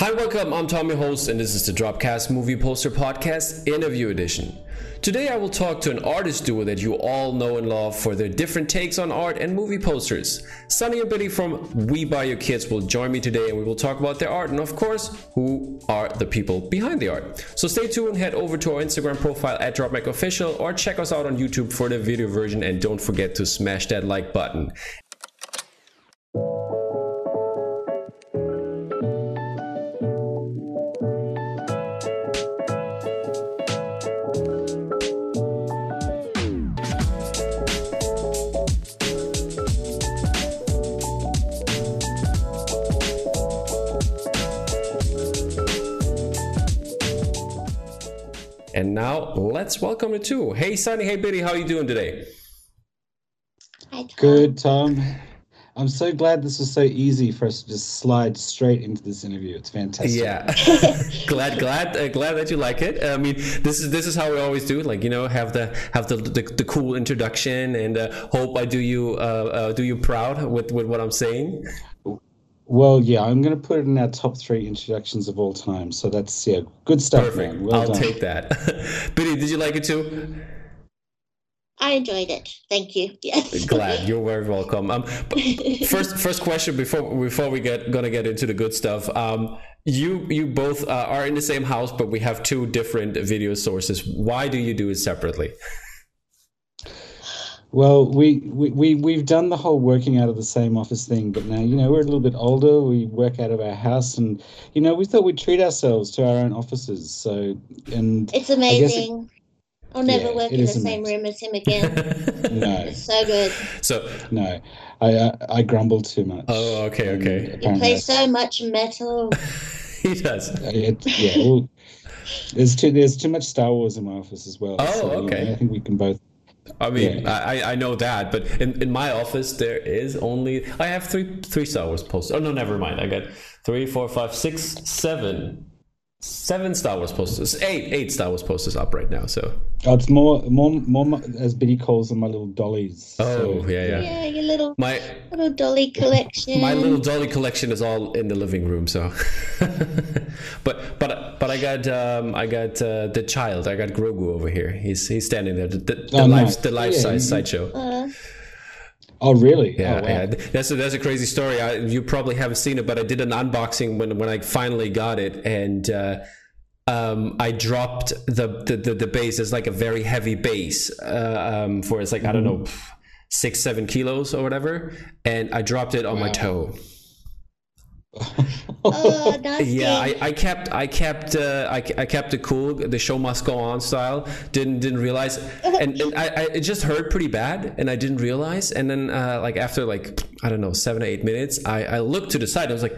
Hi, welcome. I'm Tommy Host, and this is the Dropcast Movie Poster Podcast Interview Edition. Today, I will talk to an artist duo that you all know and love for their different takes on art and movie posters. Sonny and Biddy from We Buy Your Kids will join me today, and we will talk about their art and, of course, who are the people behind the art. So stay tuned, head over to our Instagram profile at DropMacOfficial, or check us out on YouTube for the video version, and don't forget to smash that like button. And now let's welcome the two. Hey Sonny, hey Biddy, how are you doing today? Hi, Tom. Good, Tom. I'm so glad this was so easy for us to just slide straight into this interview. It's fantastic. Yeah, glad, glad, uh, glad that you like it. I mean, this is this is how we always do. it. Like you know, have the have the the, the cool introduction, and uh, hope I do you uh, uh, do you proud with with what I'm saying. Well, yeah, I'm going to put it in our top three introductions of all time. So that's yeah, good stuff, Perfect. man. Well I'll done. take that. Biddy, did you like it too? I enjoyed it. Thank you. Yes. Glad you're very welcome. Um, first, first question before before we get gonna get into the good stuff. Um, you you both uh, are in the same house, but we have two different video sources. Why do you do it separately? Well, we, we, we, we've done the whole working out of the same office thing, but now, you know, we're a little bit older. We work out of our house, and, you know, we thought we'd treat ourselves to our own offices. So, and It's I guess it- amazing. I'll never Yeah, work in the same amazing. room as him again. no, It's so good. so, no, I, I, I grumble too much. oh, okay, okay. You play so much metal. he does. It, yeah, well, there's too there's too much Star Wars in my office as well. Oh, so, you know, okay. I think we can both. I mean, Yeah. I, I know that, but in, in my office there is only I have three three Star Wars posters. Oh no, never mind. I got three, four, five, six, seven, seven Star Wars posters. Eight, eight Star Wars posters up right now. So Oh, it's more more more as Biddy calls them my little dollies. oh So, yeah, yeah. Yeah, your little My little dolly collection. my little dolly collection is all in the living room. So, but but but I got um, I got uh, the child. I got Grogu over here. He's he's standing there. The, the, the Oh, life nice. the life Yeah, size you- sideshow. Uh, Oh really? Yeah, oh, wow. yeah. That's a, that's a crazy story. I, you probably haven't seen it, but I did an unboxing when when I finally got it, and uh, um, I dropped the, the the the base. It's like a very heavy base uh, um, for it's like I don't know six seven kilos or whatever, and I dropped it on my toe. oh. Yeah, I, I kept I kept uh, I, I kept it cool, the show must go on style. Didn't didn't realize, and, and I, I it just hurt pretty bad, and I didn't realize. And then uh, like after like I don't know seven or eight minutes, I I looked to the side. I was like,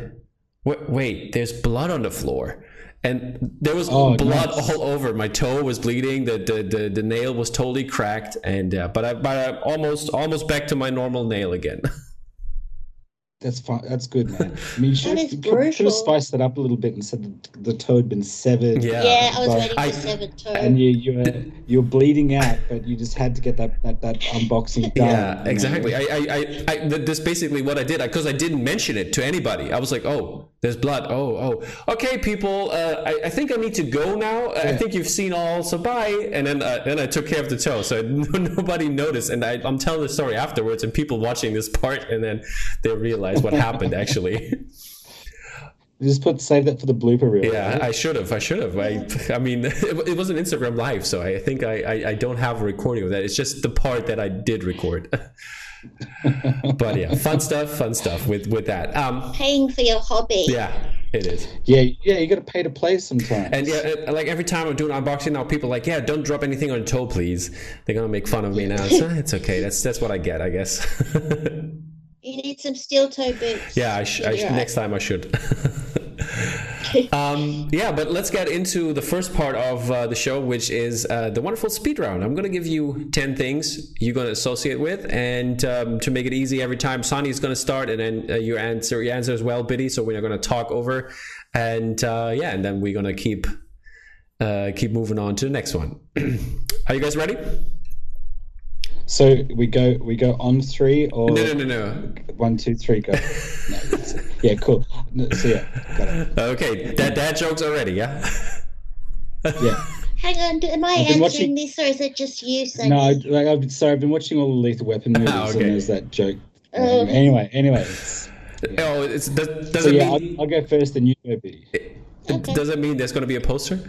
wait, wait there's blood on the floor. And there was Oh, blood nice. all over. My toe was bleeding. The the, the, the nail was totally cracked. And uh, but I but I'm almost almost back to my normal nail again. That's fine. That's good, man. I mean, you should That have, is you could- should have spiced that up a little bit and said that the toe had been severed. Yeah. Yeah, I was But waiting for I- seven toe. And you you were you're bleeding out, but you just had to get that that, that unboxing done. Yeah, exactly. I, I, I, I th- this basically what I did because I didn't mention it to anybody. I was like, oh, there's blood. Oh, oh, okay, people. Uh, I, I think I need to go now. I think you've seen all, so bye. And then, uh, then I took care of the toe, so nobody noticed. And I, I'm telling the story afterwards, and people watching this part, and then they realize what happened actually. Just put save that for the blooper reel. yeah, right? I should have. I should have. I, I mean, it, it was an Instagram live, so I think I, I, I don't have a recording of that. It's just the part that I did record. but yeah, fun stuff, fun stuff with with that. Um, Paying for your hobby. yeah, it is. yeah, yeah. You got to pay to play sometimes. And yeah, uh, like every time I'm doing unboxing now, people are like, yeah, don't drop anything on your toe, please. They're gonna make fun of me now. So it's okay. That's that's what I get, I guess. You need some steel toe boots. yeah, I, sh- I sh- next time I should. um, yeah, but let's get into the first part of uh, the show, which is uh, the wonderful speed round. I'm going to give you 10 things you're going to associate with. And um, to make it easy every time, Sonny is going to start and then uh, you answer, you answer as well, Biddy. So we're not going to talk over. And uh, yeah, and then we're going to keep. Uh, keep moving on to the next one. Are you guys ready? So we go we go on three or No, no, no, no. one two three go. No, Yeah, cool. No, So yeah, got it. Okay, that dad jokes already, yeah. Yeah. Hang on, am I I've answering watching- this or is it just you, Sonny? No, I, like I've sorry, I've been watching all the Lethal Weapon movies, Ah, okay. and there's that joke. Oh. Anyway, anyway. It's, Oh, it's, does, does so it yeah, mean I'll, I'll go first, then you go, Biddy. Okay. does it mean there's going to be a poster?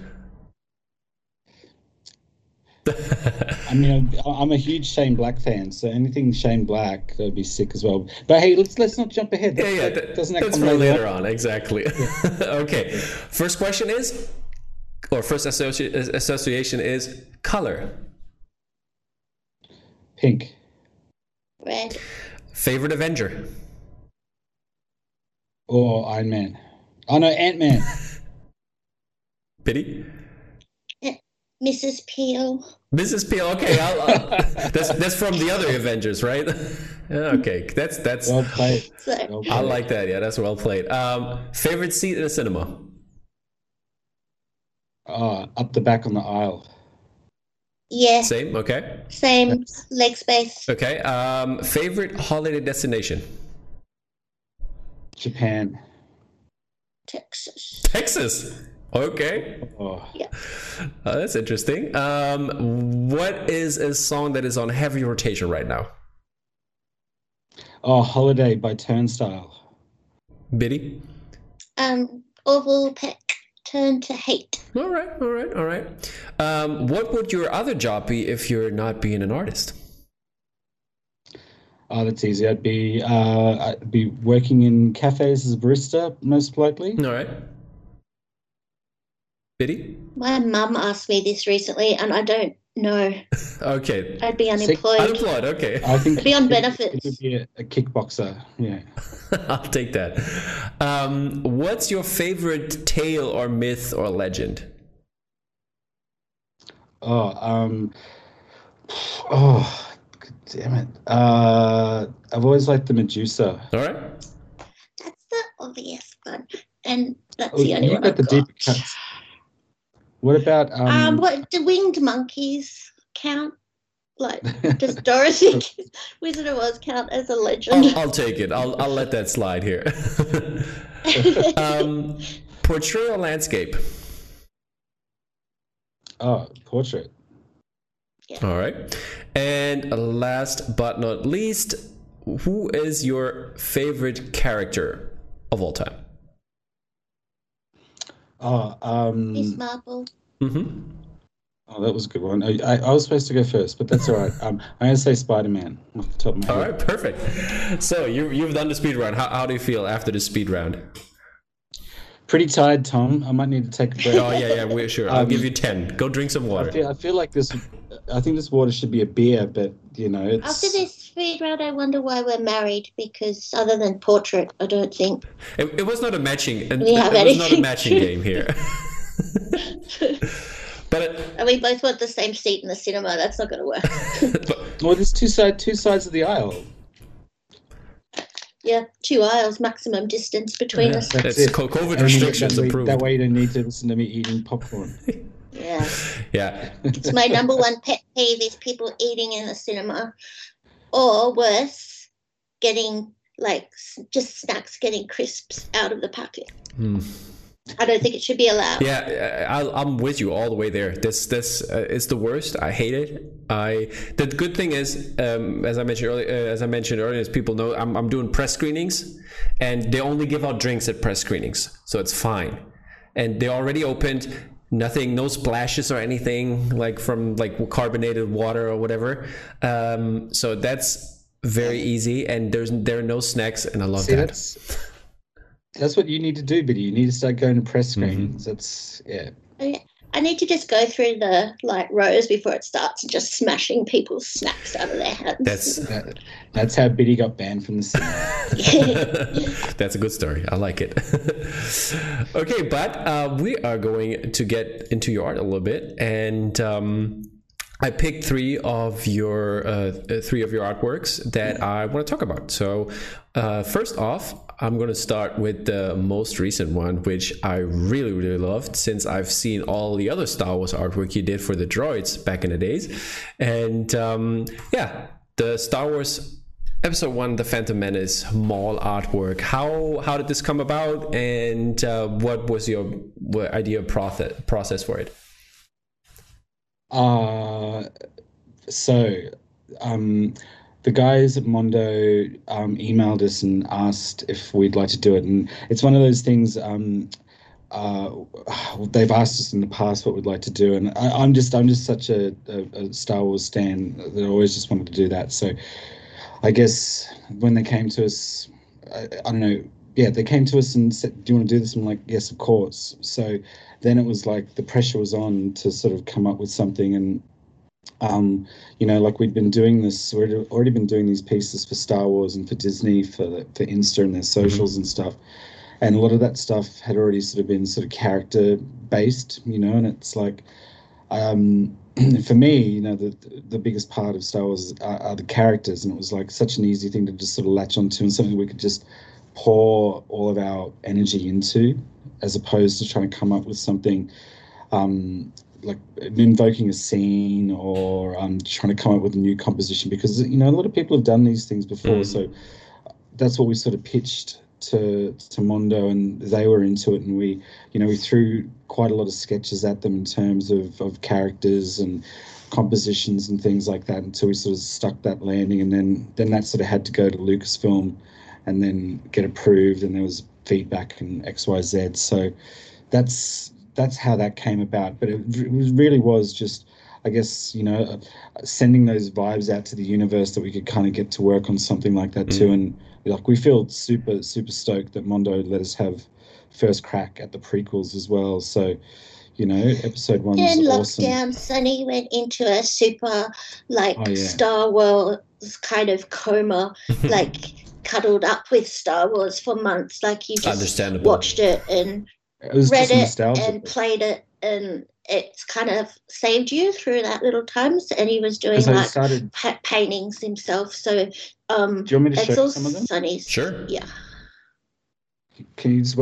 I mean, I'm, I'm a huge Shane Black fan, so anything Shane Black would be sick as well. But hey, let's let's not jump ahead. Yeah, That's yeah. like- that- doesn't that that's come for later? later on, exactly. okay. First question is, or first associ- association is color. Pink. Red. Favorite Avenger. Or Iron Man. Oh no, Ant Man. Biddy. Mrs. Peel. Mrs. Peel. Okay, I'll, I'll, that's that's from the other Avengers, right? okay, that's that's. well played. So, Well I like that. Yeah, that's well played. Um, favorite seat in a cinema. Oh, up the back on the aisle. yeah, Same. Okay. same leg space. Okay. Um, favorite holiday destination. Japan. Texas. Texas. Okay. Oh, Uh, that's interesting. Um, what is a song that is on heavy rotation right now? oh, Holiday by Turnstile. Biddy. Um, Orville Peck. Turn to hate. All right. All right. All right. Um, what would your other job be if you're not being an artist? Oh, that's easy. I'd be uh, I'd be working in cafes as a barista, most likely. All right. Biddy. My mum asked me this recently, and I don't know. Okay. I'd be Sick. unemployed. Unemployed. Okay. I think Be on benefits. It would be a, a kickboxer. Yeah. I'll take that. Um, what's your favorite tale or myth or legend? Oh, um, oh, God damn it. Uh, I've always liked the Medusa. All right. That's the obvious one, and that's Oh, the only you've one got I've the got. deeper cuts. What about um? Um, what do winged monkeys count? Like, does Dorothy Wizard of Oz count as a legend? I'll, I'll take it. I'll, I'll let that slide here. um, portrait or landscape? oh, portrait. Yeah. All right. And last but not least, who is your favorite character of all time? Oh, um. Miss Marple. hmm Oh, that was a good one. I, I, I was supposed to go first, but that's all right. Um, I'm going to say Spider Man off the top of my All head. All right, perfect. So you, you've done the speed round. How, how do you feel after the speed round? Pretty tired, Tom. I might need to take a break. Oh, yeah, yeah, we're sure. I'll Um, give you 10. Go drink some I water. feel, I feel like this. I think this water should be a beer, but you know, it's. After this speed round, I wonder why we're married because other than portrait, I don't think. It, it was not a matching. It, We have it was not a matching game here. but, it, And we both want the same seat in the cinema. That's not going to work. but Well, there's two side, two sides of the aisle. yeah, two aisles, maximum distance between Yeah. us. That's it's it. COVID And restrictions that way, approved. That way, you don't need to listen to me eating popcorn. Yeah, Yeah. it's my number one pet peeve is people eating in the cinema, or worse, getting like just snacks, getting crisps out of the packet. Hmm. I don't think it should be allowed. Yeah, I, I'm with you all the way there. This this uh, is the worst. I hate it. I the good thing is, um, as I mentioned earlier, uh, as I mentioned earlier, as people know, I'm I'm doing press screenings, and they only give out drinks at press screenings, so it's fine. And they already opened. Nothing, no splashes or anything like from like carbonated water or whatever. Um, so that's very easy, and there's there are no snacks, and I love See, that. that's that's what you need to do, Biddy. You need to start going to press Mm-hmm. screenings. That's yeah. Yeah. I need to just go through the like rows before it starts and just smashing people's snacks out of their hands. That's That, that's how Biddy got banned from the cinema. That's a good story. I like it. okay, but uh, we are going to get into your art a little bit, and um, I picked three of your uh, three of your artworks that I want to talk about. So, uh, first off, I'm going to start with the most recent one, which I really, really loved since I've seen all the other Star Wars artwork you did for the droids back in the days. And um, yeah, the Star Wars episode one, The Phantom Menace mall artwork. How how did this come about, and uh, what was your idea process process for it? Uh, so um, the guys at Mondo um, emailed us and asked if we'd like to do it, and it's one of those things. Um, uh, they've asked us in the past what we'd like to do, and I, am just I'm just such a, a, a, Star Wars fan that I always just wanted to do that. So I guess when they came to us, I, I don't know. Yeah, they came to us and said, "Do you want to do this?" I'm like, "Yes, of course." So then it was like the pressure was on to sort of come up with something, and um, you know, like we'd been doing this, we'd already been doing these pieces for Star Wars and for Disney for for Insta and their socials mm-hmm. and stuff, and a lot of that stuff had already sort of been sort of character based, you know, and it's like, um, for me, you know, the the biggest part of Star Wars are, are, the characters, and it was like such an easy thing to just sort of latch onto, and something we could just pour all of our energy into, as opposed to trying to come up with something um, like invoking a scene or um, trying to come up with a new composition. Because you know, a lot of people have done these things before, mm. so that's what we sort of pitched to to Mondo, and they were into it, and we, you know, we threw quite a lot of sketches at them in terms of of characters and compositions and things like that until we sort of stuck that landing, and then then that sort of had to go to Lucasfilm, and then get approved, and there was feedback and X Y Z. So that's that's how that came about. But it, it really was just. I guess you know, uh, sending those vibes out to the universe that we could kind of get to work on something like that mm. too, and like we feel super super stoked that Mondo let us have first crack at the prequels as well. So, you know, episode one. In awesome. lockdown, Sonny went into a super like oh, yeah. Star Wars kind of coma, like cuddled up with Star Wars for months. Like he just watched it and it read it and played it and it's kind of saved you through that little times and he was doing like started... pa- paintings himself so um do you want me to show some of them? sonny's sure. Yeah. Can you just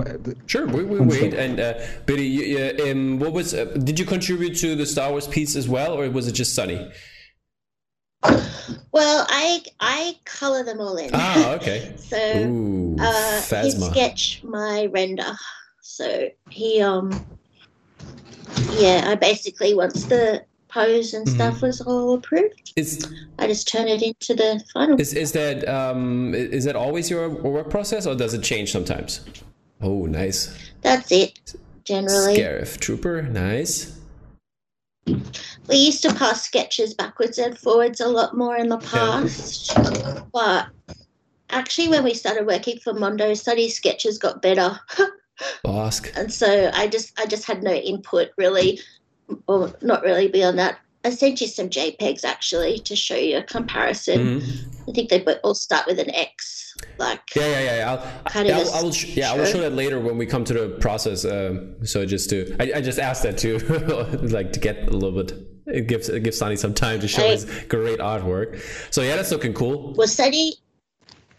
sure we, we wait and uh Biddy, you, um, what was uh, did you contribute to the star wars piece as well or was it just sonny well i i color them all in ah okay so Ooh, uh he sketch my render so he um yeah, I basically once the pose and stuff mm-hmm. was all approved, is, I just turn it into the final. Is is that um is that always your work process or does it change sometimes? Oh, nice. That's it. Generally, Scarif Trooper, nice. We used to pass sketches backwards and forwards a lot more in the past, yeah. but actually, when we started working for Mondo, study sketches got better. Ask. And so I just I just had no input really, or not really beyond that. I sent you some JPEGs actually to show you a comparison. Mm-hmm. I think they all start with an X. Like yeah, yeah, yeah. I'll, kind of I'll, I will, yeah, I will show that later when we come to the process. Um, so just to, I, I just asked that to like to get a little bit. It gives it gives Sonny some time to show I, his great artwork. So yeah, that's looking cool. Well, Sonny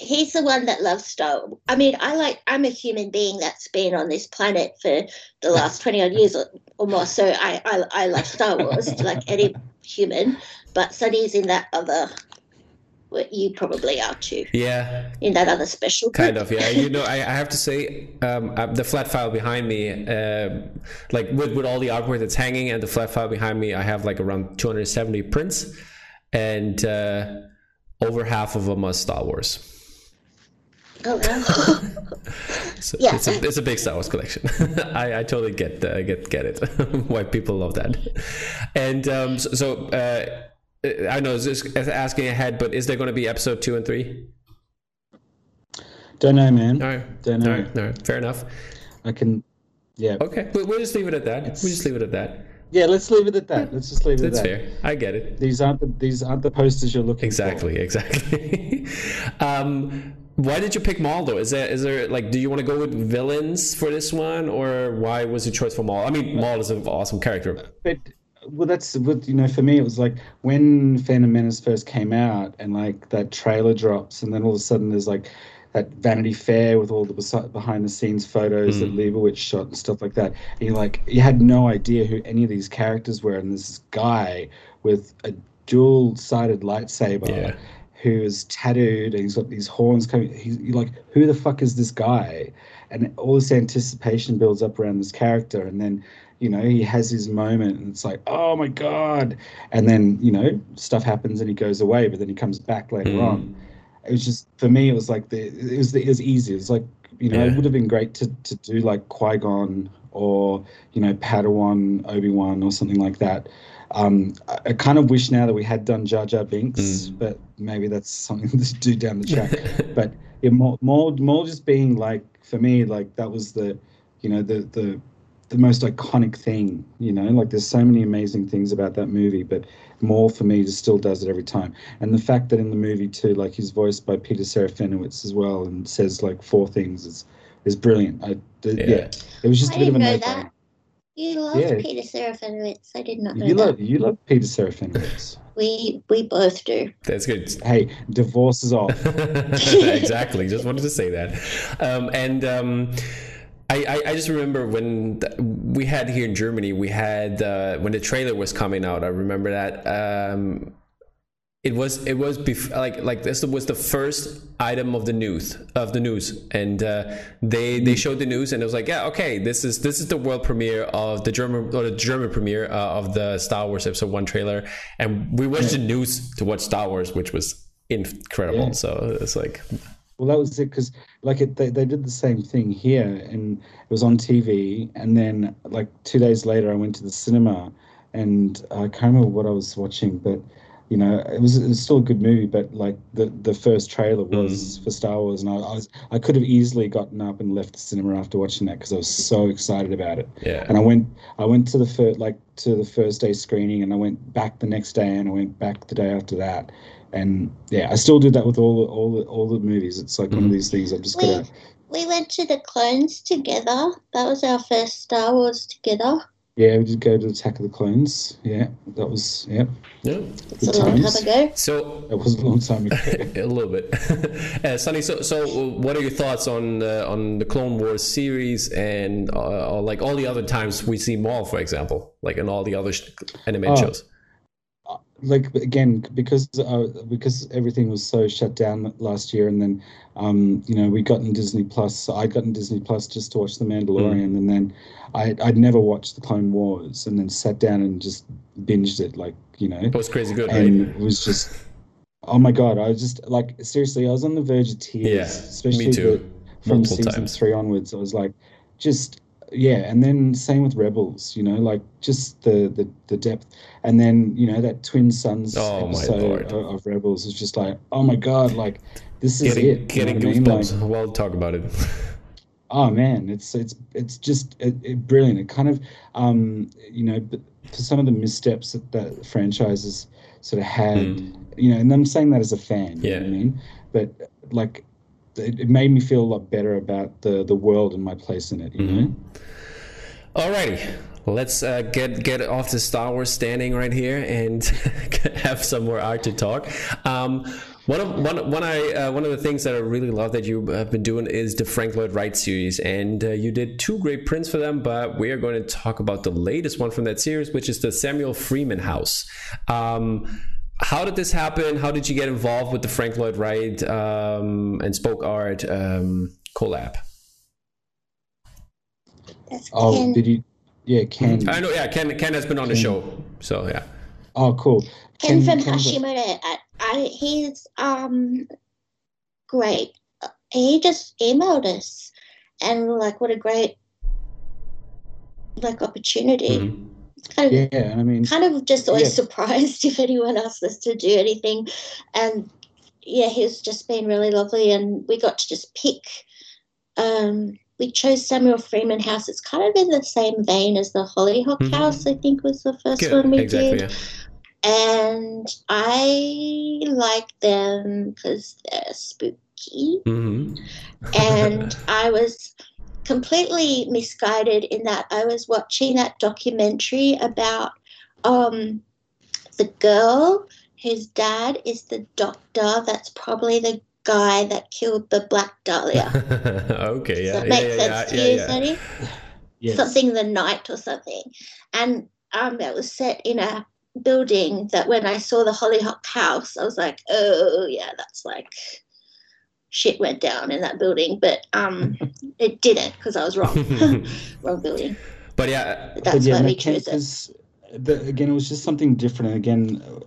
he's the one that loves Star. I mean, I like. I'm a human being that's been on this planet for the last twenty odd years or, or more. So I, I, I love Star Wars like any human. But Sonny's in that other. What you probably are too. Yeah. In that other special. Kind of, yeah. You know, I, I have to say, um, uh, the flat file behind me, uh, like with with all the artwork that's hanging and the flat file behind me, I have like around 270 prints, and uh, over half of them are Star Wars. Oh, so yeah. it's, a, it's a big Star Wars collection. I, I totally get uh, get get it why people love that. And um, so, so uh, I know just asking ahead, but is there going to be episode two and three? Don't know, man. All right. Don't know. All right. All right. Fair enough. I can. Yeah. Okay. We'll, we'll just leave it at that. It's... We'll just leave it at that. Yeah, let's leave it at that. Let's just leave it That's at that. That's fair. I get it. These aren't the these aren't the posters you're looking exactly, for. Exactly. Exactly. um, why did you pick Maul though? Is there is there like do you want to go with villains for this one or why was your choice for Maul? I mean, Maul is an awesome character. But well, that's what you know. For me, it was like when Phantom Menace first came out, and like that trailer drops, and then all of a sudden there's like that Vanity Fair with all the behind the scenes photos mm. that Leibovitz shot and stuff like that. And you like you had no idea who any of these characters were, and this guy with a dual sided lightsaber. Yeah who is tattooed and he's got these horns coming. He's like, who the fuck is this guy? And all this anticipation builds up around this character, and then you know he has his moment, and it's like, oh my god! And then you know stuff happens, and he goes away, but then he comes back later mm. on. It was just for me, it was like the it was the, it was easy. It was like you know, yeah. it would have been great to to do like Qui Gon or you know Padawan, Obi Wan, or something like that um, I, kind of wish now that we had done Jar Jar Binks, mm. but maybe that's something to do down the track. but it more, more, more just being like for me, like that was the, you know, the the the most iconic thing. You know, like there's so many amazing things about that movie, but more for me just still does it every time. And the fact that in the movie too, like he's voiced by Peter Serafinowicz as well, and says like four things is is brilliant. I, yeah. yeah. it was just I a bit of a no you love yeah. Peter Serafinowicz. I did not know you that. Love, you love Peter Serafinowicz. we we both do. That's good. Hey, divorce is off. exactly. Just wanted to say that. Um, and um, I, I, just remember when we had here in Germany, we had uh, when the trailer was coming out. I remember that um, it was it was bef- like like this was the first item of the news of the news and uh, they they showed the news and it was like yeah okay this is this is the world premiere of the german or the german premiere uh, of the star wars episode 1 trailer and we watched the news to watch star wars which was incredible yeah. so it's like well that was it because like it, they, they did the same thing here and it was on tv and then like two days later i went to the cinema and i can't remember what i was watching but you know, it was, it was still a good movie, but like the, the first trailer was mm. for Star Wars, and I, I, was I could have easily gotten up and left the cinema after watching that because I was so excited about it. Yeah. And I went I went to the first like to the first day screening, and I went back the next day, and I went back the day after that, and yeah, I still do that with all the all the all the movies. It's like mm. one of mm-hmm. these things I've just got to. We went to the clones together. That was our first Star Wars together. Yeah, we did go to Attack of the Clones. Yeah, that was yeah. Yeah, it's a long time ago. So it was a long time ago. a little bit. uh, Sonny, so so what are your thoughts on uh, on the Clone Wars series and uh, like all the other times we see Maul, for example, like in all the other sh- animated oh, shows? Like again because uh, because everything was so shut down last year and then um, you know we got in disney plus i got in disney plus just to watch the mandalorian mm. and then I, i'd never watched the clone wars and then sat down and just binged it like you know it was crazy good and right? it was just oh my god i was just like seriously i was on the verge of tears yeah especially. The, from Multiple season times. three onwards i was like just yeah and then same with rebels you know like just the the, the depth. And then you know that twin suns oh, episode of, of, rebels is just like oh my god like this is getting, it getting you know goosebumps I mean? like, well talk about it. Oh man it's it's it's just it, it, brilliant. It kind of um you know but for some of the missteps that that franchises sort of had mm. you know and i'm saying that as a fan yeah you know i mean? But like it, it, made me feel a lot better about the the world and my place in it. You mm-hmm. know. Alrighty, let's uh, get get off the Star Wars standing right here and have some more art to talk. Um, one of one one I uh, one of the things that I really love that you have been doing is the Frank Lloyd Wright series, and uh, you did two great prints for them. But we are going to talk about the latest one from that series, which is the Samuel Freeman House. Um, how did this happen? How did you get involved with the Frank Lloyd Wright um, and Spoke Art um, collab? oh, did you? Yeah, Ken. I know. Yeah, Ken. Ken has been on Ken. the show, so yeah. Oh, cool. Ken, Ken from Hashimoto. I, I, he's um great. He just emailed us, and like, what a great like opportunity. Mm-hmm kind of, yeah, I mean, kind of just always yeah. surprised if anyone asked us to do anything. And yeah, he's just been really lovely. And we got to just pick. Um, we chose Samuel Freeman House. It's kind of in the same vein as the Hollyhock mm-hmm. House. I think was the first Good. one we exactly, did. Yeah. And I like them because they're spooky. Mm-hmm. and I was completely misguided in that I was watching that documentary about um, the girl whose dad is the doctor. That's probably the guy that killed the Black Dahlia. okay, yeah. Does that make yeah, sense yeah, to yeah, you, Sonny? Yes. Something the night or something. And um, it was set in a building that when I saw the Hollyhock house, I was like, oh yeah, that's like shit went down in that building. But um, it didn't because I was wrong, wrong building. But yeah, but that's but yeah, why we chose it. The, again, it was just something different. And again,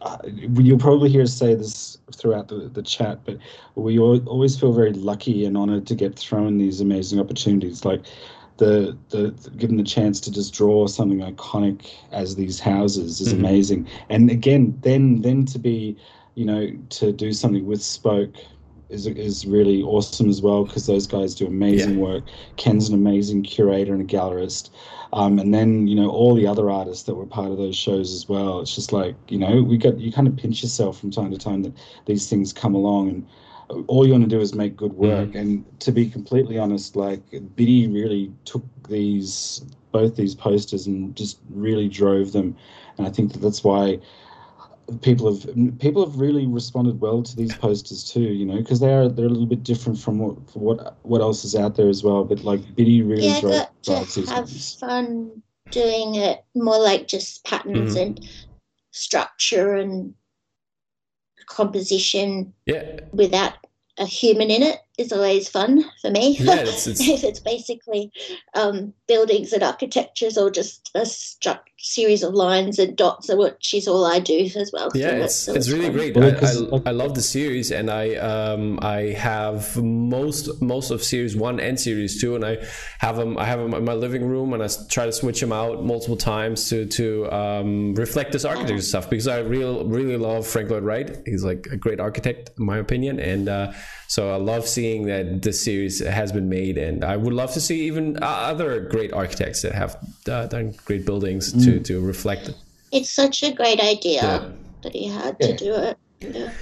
uh, you'll probably hear us say this throughout the, the chat, but we always feel very lucky and honored to get thrown these amazing opportunities. Like the, the, the given the chance to just draw something iconic as these houses is mm-hmm. amazing. And again, then then to be, you know, to do something with Spoke is is really awesome as well because those guys do amazing yeah. work. Ken's an amazing curator and a gallerist, um, and then you know all the other artists that were part of those shows as well. It's just like you know we got you kind of pinch yourself from time to time that these things come along and all you want to do is make good work. Mm. And to be completely honest, like Biddy really took these both these posters and just really drove them, and I think that that's why people have people have really responded well to these posters too. You know, because they are they're a little bit different from what what what else is out there as well. But like Biddy really yeah, drove, drives have ones. fun doing it more like just patterns mm. and structure and composition yeah. without a human in it is always fun for me. Yeah, it's, it's... if it's basically um, buildings and architectures or just a stru- series of lines and dots, which is all I do as well. Yeah, so it's, it's, it's really fun. great. I, I, I, love the series, and I um, I have most most of series one and series two, and I have them I have them in my living room, and I try to switch them out multiple times to to um, reflect this architecture uh-huh. stuff because I really really love Frank Lloyd Wright. He's like a great architect, in my opinion, and. Uh, so I love seeing that this series has been made, and I would love to see even other great architects that have uh, done great buildings mm. to to reflect. It. It's such a great idea yeah. that he had yeah. to do it. Yeah.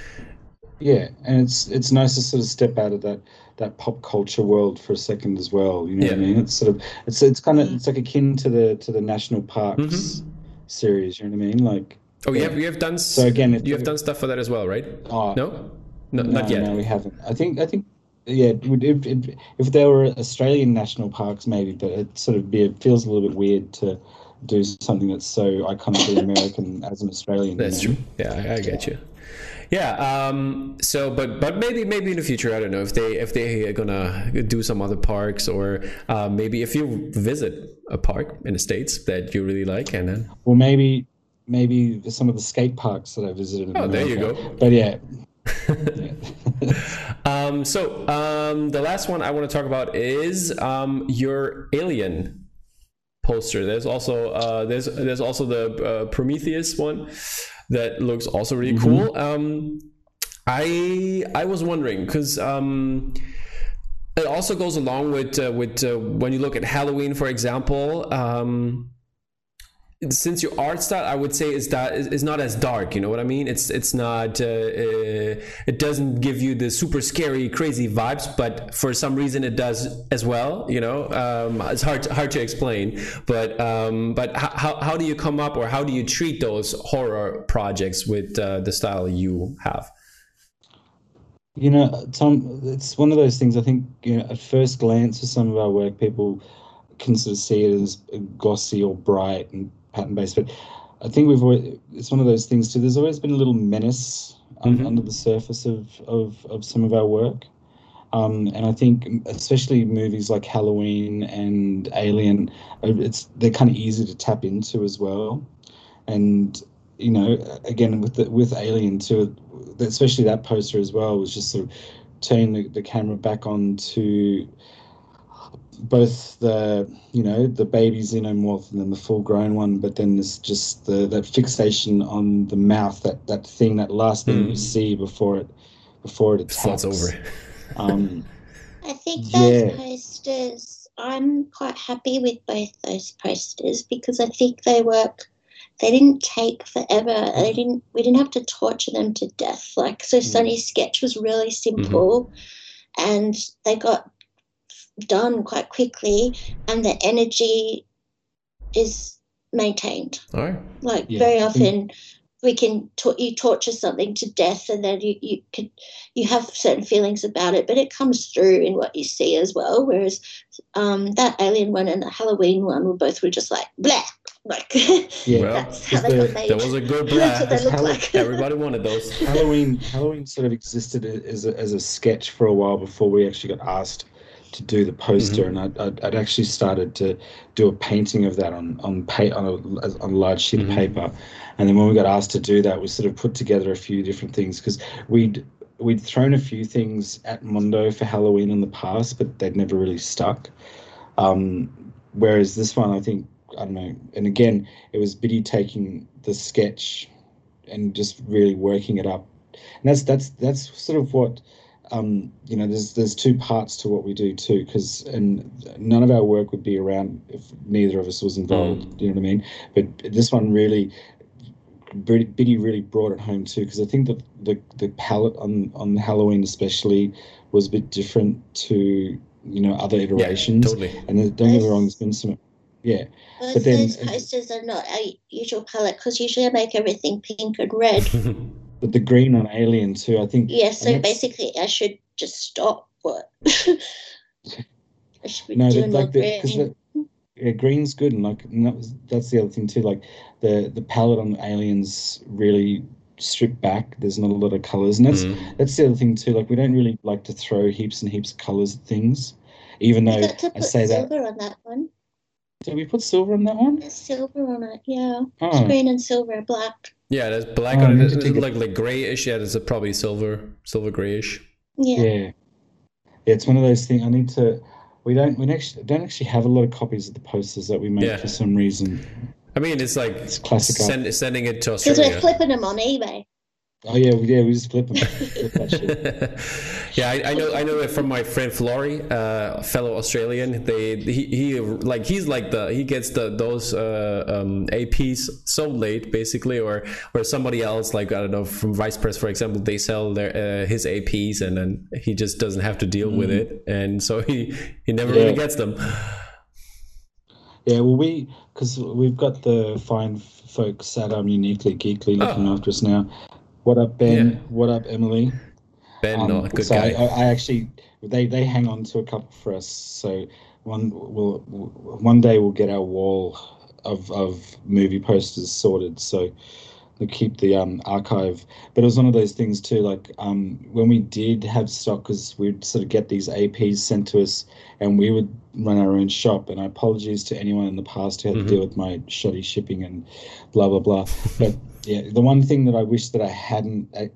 Yeah, and it's it's nice to sort of step out of that that pop culture world for a second as well. You know yeah. what I mean? It's sort of it's it's kind of it's like akin to the to the national parks mm-hmm. series. You know what I mean? Like oh, you have you have done so again. You have done stuff for that as well, right? Oh, no. No, no, not yet. No, we haven't. I think. I think. Yeah, if, if, if there were Australian national parks, maybe, but it sort of be, it feels a little bit weird to do something that's so iconically American as an Australian. That's true. Yeah, I, I, get you. Yeah. Um, so, but but maybe maybe in the future, I don't know if they if they are gonna do some other parks or uh, maybe if you visit a park in the states that you really like, and then well, maybe maybe some of the skate parks that I visited. oh, America. there you go. But yeah, um, so um, the last one I want to talk about is um, your Alien poster. There's also uh, there's there's also the uh, Prometheus one that looks also really mm-hmm. cool. Um, I I was wondering because um, it also goes along with uh, with uh, when you look at Halloween, for example. Um, since your art style i would say is that is not as dark you know what i mean? It's it's not uh, uh, it doesn't give you the super scary crazy vibes but for some reason it does as well you know? Um, it's hard hard to explain but um, but how, how do you come up or how do you treat those horror projects with uh, the style you have? You know tom it's one of those things i think you know at first glance for some of our work people can sort of see it as glossy or bright and pattern based. But I think we've always, it's one of those things too. There's always been a little menace mm-hmm. under the surface of, of, of some of our work. Um, and I think especially movies like Halloween and Alien, uh, it's they're kind of easy to tap into as well. And you know, again with the, with Alien too, especially that poster as well was just sort of turning the, the camera back on to both the you know the baby xenomorph and then the full grown one, but then there's just the that fixation on the mouth, that that thing, that last thing mm. you see before it before it attacks. over. um, I think those yeah. posters. I'm quite happy with both those posters because I think they work. They didn't take forever. They didn't. We didn't have to torture them to death. Like so, mm. Sonny's sketch was really simple, mm-hmm. and they got done quite quickly and the energy is maintained. All right. Like yeah. very often we can ta- you torture something to death and then you, you could you have certain feelings about it, but it comes through in what you see as well. Whereas um, that alien one and the Halloween one were both were just like blah Like, yeah, well, that's how they got made. That was a good black. that's what they look like. Everybody wanted those. Halloween, Halloween sort of existed as a, as a sketch for a while before we actually got asked to do the poster, mm-hmm. and I'd, I'd, actually started to do a painting of that on on pa- on, a, on a large sheet mm-hmm. of paper, and then when we got asked to do that, we sort of put together a few different things because we'd we'd thrown a few things at Mondo for Halloween in the past, but they'd never really stuck. Um, whereas this one, I think I don't know, and again, it was Biddy taking the sketch and just really working it up, and that's that's that's sort of what um, you know, there's there's two parts to what we do too, because and none of our work would be around if neither of us was involved. Mm. You know what I mean? But this one really, Biddy really brought it home too, because I think that the the palette on on Halloween especially was a bit different to you know other iterations. Yeah, totally. And don't get me wrong, there's been some. Yeah, but, but then those posters are not our usual palette because usually I make everything pink and red. but the green on Alien too. I think. Yeah, so basically, I should just stop. What? I should be no, doing like the, green. The, yeah, green's good, and like and that's the other thing too. Like the the palette on Aliens really stripped back. There's not a lot of colors, and that's mm. that's the other thing too. Like we don't really like to throw heaps and heaps of colors at things, even though I say that. on that one. Did we put silver on that one? There's silver on it, yeah. Oh. green and silver, black. Yeah, there's black oh, on it. It's like like grayish. Yeah, it's probably silver, silver grayish. Yeah. yeah. Yeah, it's one of those things. I need to. We don't. We actually don't actually have a lot of copies of the posters that we make yeah. for some reason. I mean, it's like it's classic send, sending it to Australia. Because we're flipping them on eBay. Oh yeah, yeah, we just flip them. yeah, I, I, know. I know it from my friend Flory, uh, fellow Australian. They he, he like he's like the he gets the those uh, um, APs so late basically, or or somebody else like I don't know from Vice Press for example, they sell their uh, his APs and then he just doesn't have to deal mm. with it, and so he he never yeah. really gets them. Yeah, well, we because we've got the fine folks at um uniquely geekly looking oh. after us now what up, Ben? Yeah. What up, Emily? Ben, um, not a good so guy. I, I, actually, they they hang on to a couple for us. So one will one day we'll get our wall of of movie posters sorted. So we keep the um, archive. But it was one of those things too. Like um, when we did have stock, because we'd sort of get these APs sent to us, and we would run our own shop. And I apologize to anyone in the past who had mm-hmm. to deal with my shoddy shipping and blah blah blah. But yeah, the one thing that I wish that I hadn't I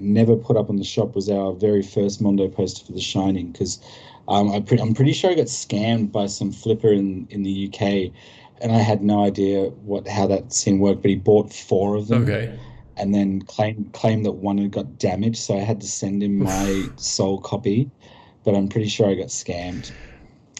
never put up on the shop was our very first Mondo poster for The Shining because um, I am pretty sure I got scammed by some flipper in, in the UK, and I had no idea what how that scene worked. But he bought four of them, okay, and then claimed claimed that one had got damaged, so I had to send him my sole copy. But I'm pretty sure I got scammed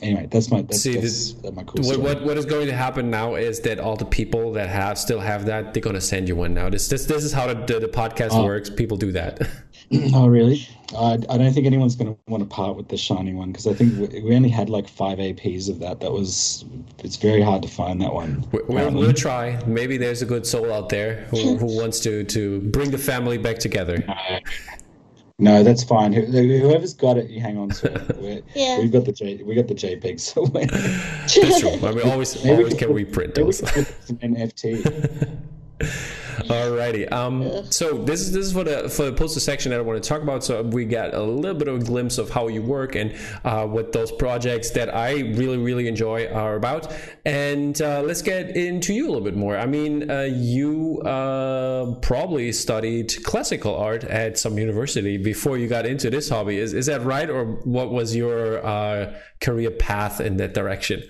anyway, that's my that's, See, that's, that's my cool what, what, what is going to happen now is that all the people that have still have that they're going to send you one now. This this this is how the, the, the podcast oh. works. People do that. oh really? I, I don't think anyone's going to want to part with the shiny one because I think we, we, only had like five APs of that. That was it's very hard to find that one. We, we'll, we'll try. Maybe there's a good soul out there who, who wants to to bring the family back together. No, that's fine. Whoever's got it, you hang on to it. yeah. We've got the J, we got the JPEG somewhere. that's true. I mean, always, always can, can reprint those. NFT. Alrighty. Um, so this is this is for the for the poster section that I want to talk about. So we got a little bit of a glimpse of how you work and uh, what those projects that I really really enjoy are about. And uh, let's get into you a little bit more. I mean, uh, you uh, probably studied classical art at some university before you got into this hobby. Is is that right, or what was your uh, career path in that direction?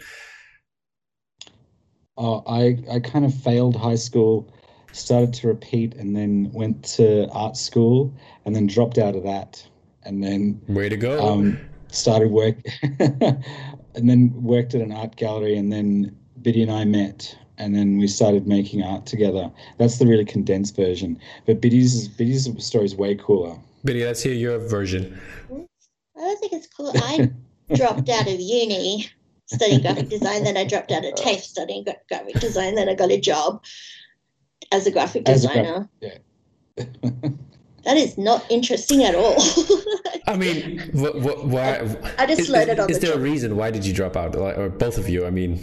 Uh, I I kind of failed high school started to repeat and then went to art school and then dropped out of that and then way to go. um, started work and then worked at an art gallery and then biddy and i met and then we started making art together. That's the really condensed version. But biddy's biddy's story is way cooler. Biddy let's hear your version. I don't think it's cool. I dropped out of uni studying graphic design then i dropped out of tafe studying graphic design then i got a job as a graphic designer. A gra- yeah. that is not interesting at all. I mean, wh- wh- why? I, I just is, loaded is, on. Is the there job. a reason why did you drop out, or both of you? I mean,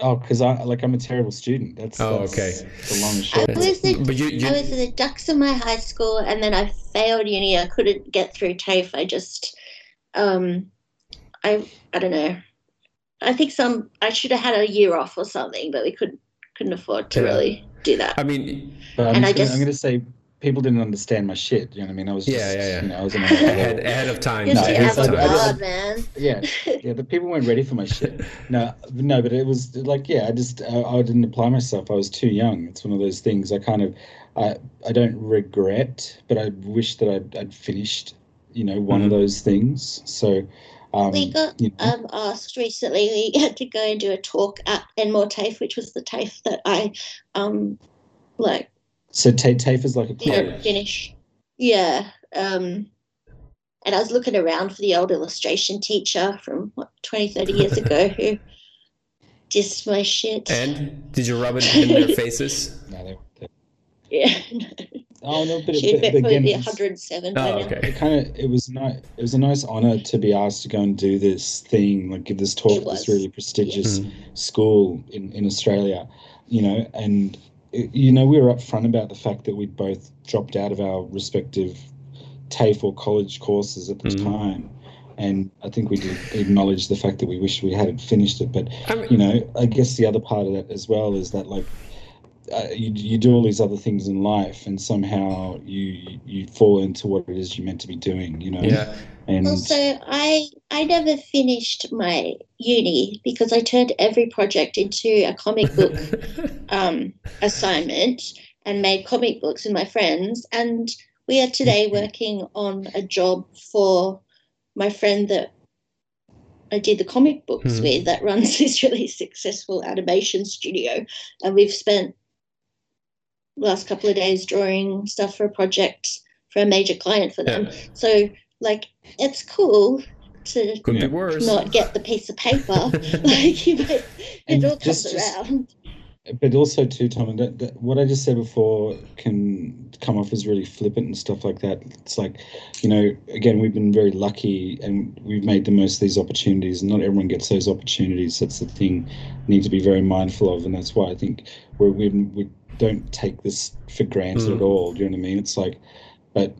Oh, because I like I'm a terrible student. That's oh that's okay. The long and short. I was the, but you, you... I was the Dux in my high school, and then I failed uni. I couldn't get through TAFE. I just, um, I I don't know. I think some I should have had a year off or something, but we couldn't couldn't afford to yeah. really do that. I mean, but I'm, and I just, I'm going to say people didn't understand my shit. You know what I mean? I was just, yeah, yeah, yeah. You know, I was ahead, ahead of time. No, ahead of time. man. Yeah, yeah. The people weren't ready for my shit. No, no, but it was like, yeah, I just, I, I didn't apply myself. I was too young. It's one of those things. I kind of, I, I don't regret, but I wish that I'd, I'd finished, you know, one mm-hmm. of those things. So. Um, we got you know. um, asked recently. We had to go and do a talk at Enmore TAFE, which was the TAFE that I um, like so t- TAFE is like a club. finish. Yeah. Um, and I was looking around for the old illustration teacher from what 20, 30 years ago who dissed my shit. And did you rub it in their faces? no, they, they... Yeah. No. Oh no, but she'd but, but probably again, be 107. Oh, okay. It kind of it was nice. It was a nice honor to be asked to go and do this thing, like give this talk at this really prestigious yeah. school in in Australia, you know, and you know, we were upfront about the fact that we'd both dropped out of our respective TAFE or college courses at the mm. time. And I think we did acknowledge the fact that we wished we hadn't finished it. But, I mean, you know, I guess the other part of that as well is that, like, uh, you, you do all these other things in life and somehow you you fall into what it is you're meant to be doing you know yeah and also, I I never finished my uni because I turned every project into a comic book um, assignment and made comic books with my friends. And we are today working on a job for my friend that I did the comic books mm. with that runs this really successful animation studio. And we've spent last couple of days drawing stuff for a project for a major client for them. Yeah. So like it's cool to Could be worse. not get the piece of paper. like you know, it all comes around. But also too, Tom, that, that, what I just said before can come off as really flippant and stuff like that. It's like, you know, again, we've been very lucky and we've made the most of these opportunities. Not everyone gets those opportunities. That's the thing need to be very mindful of, and that's why I think we're, we we don't take this for granted mm. at all. Do you know what I mean? It's like, but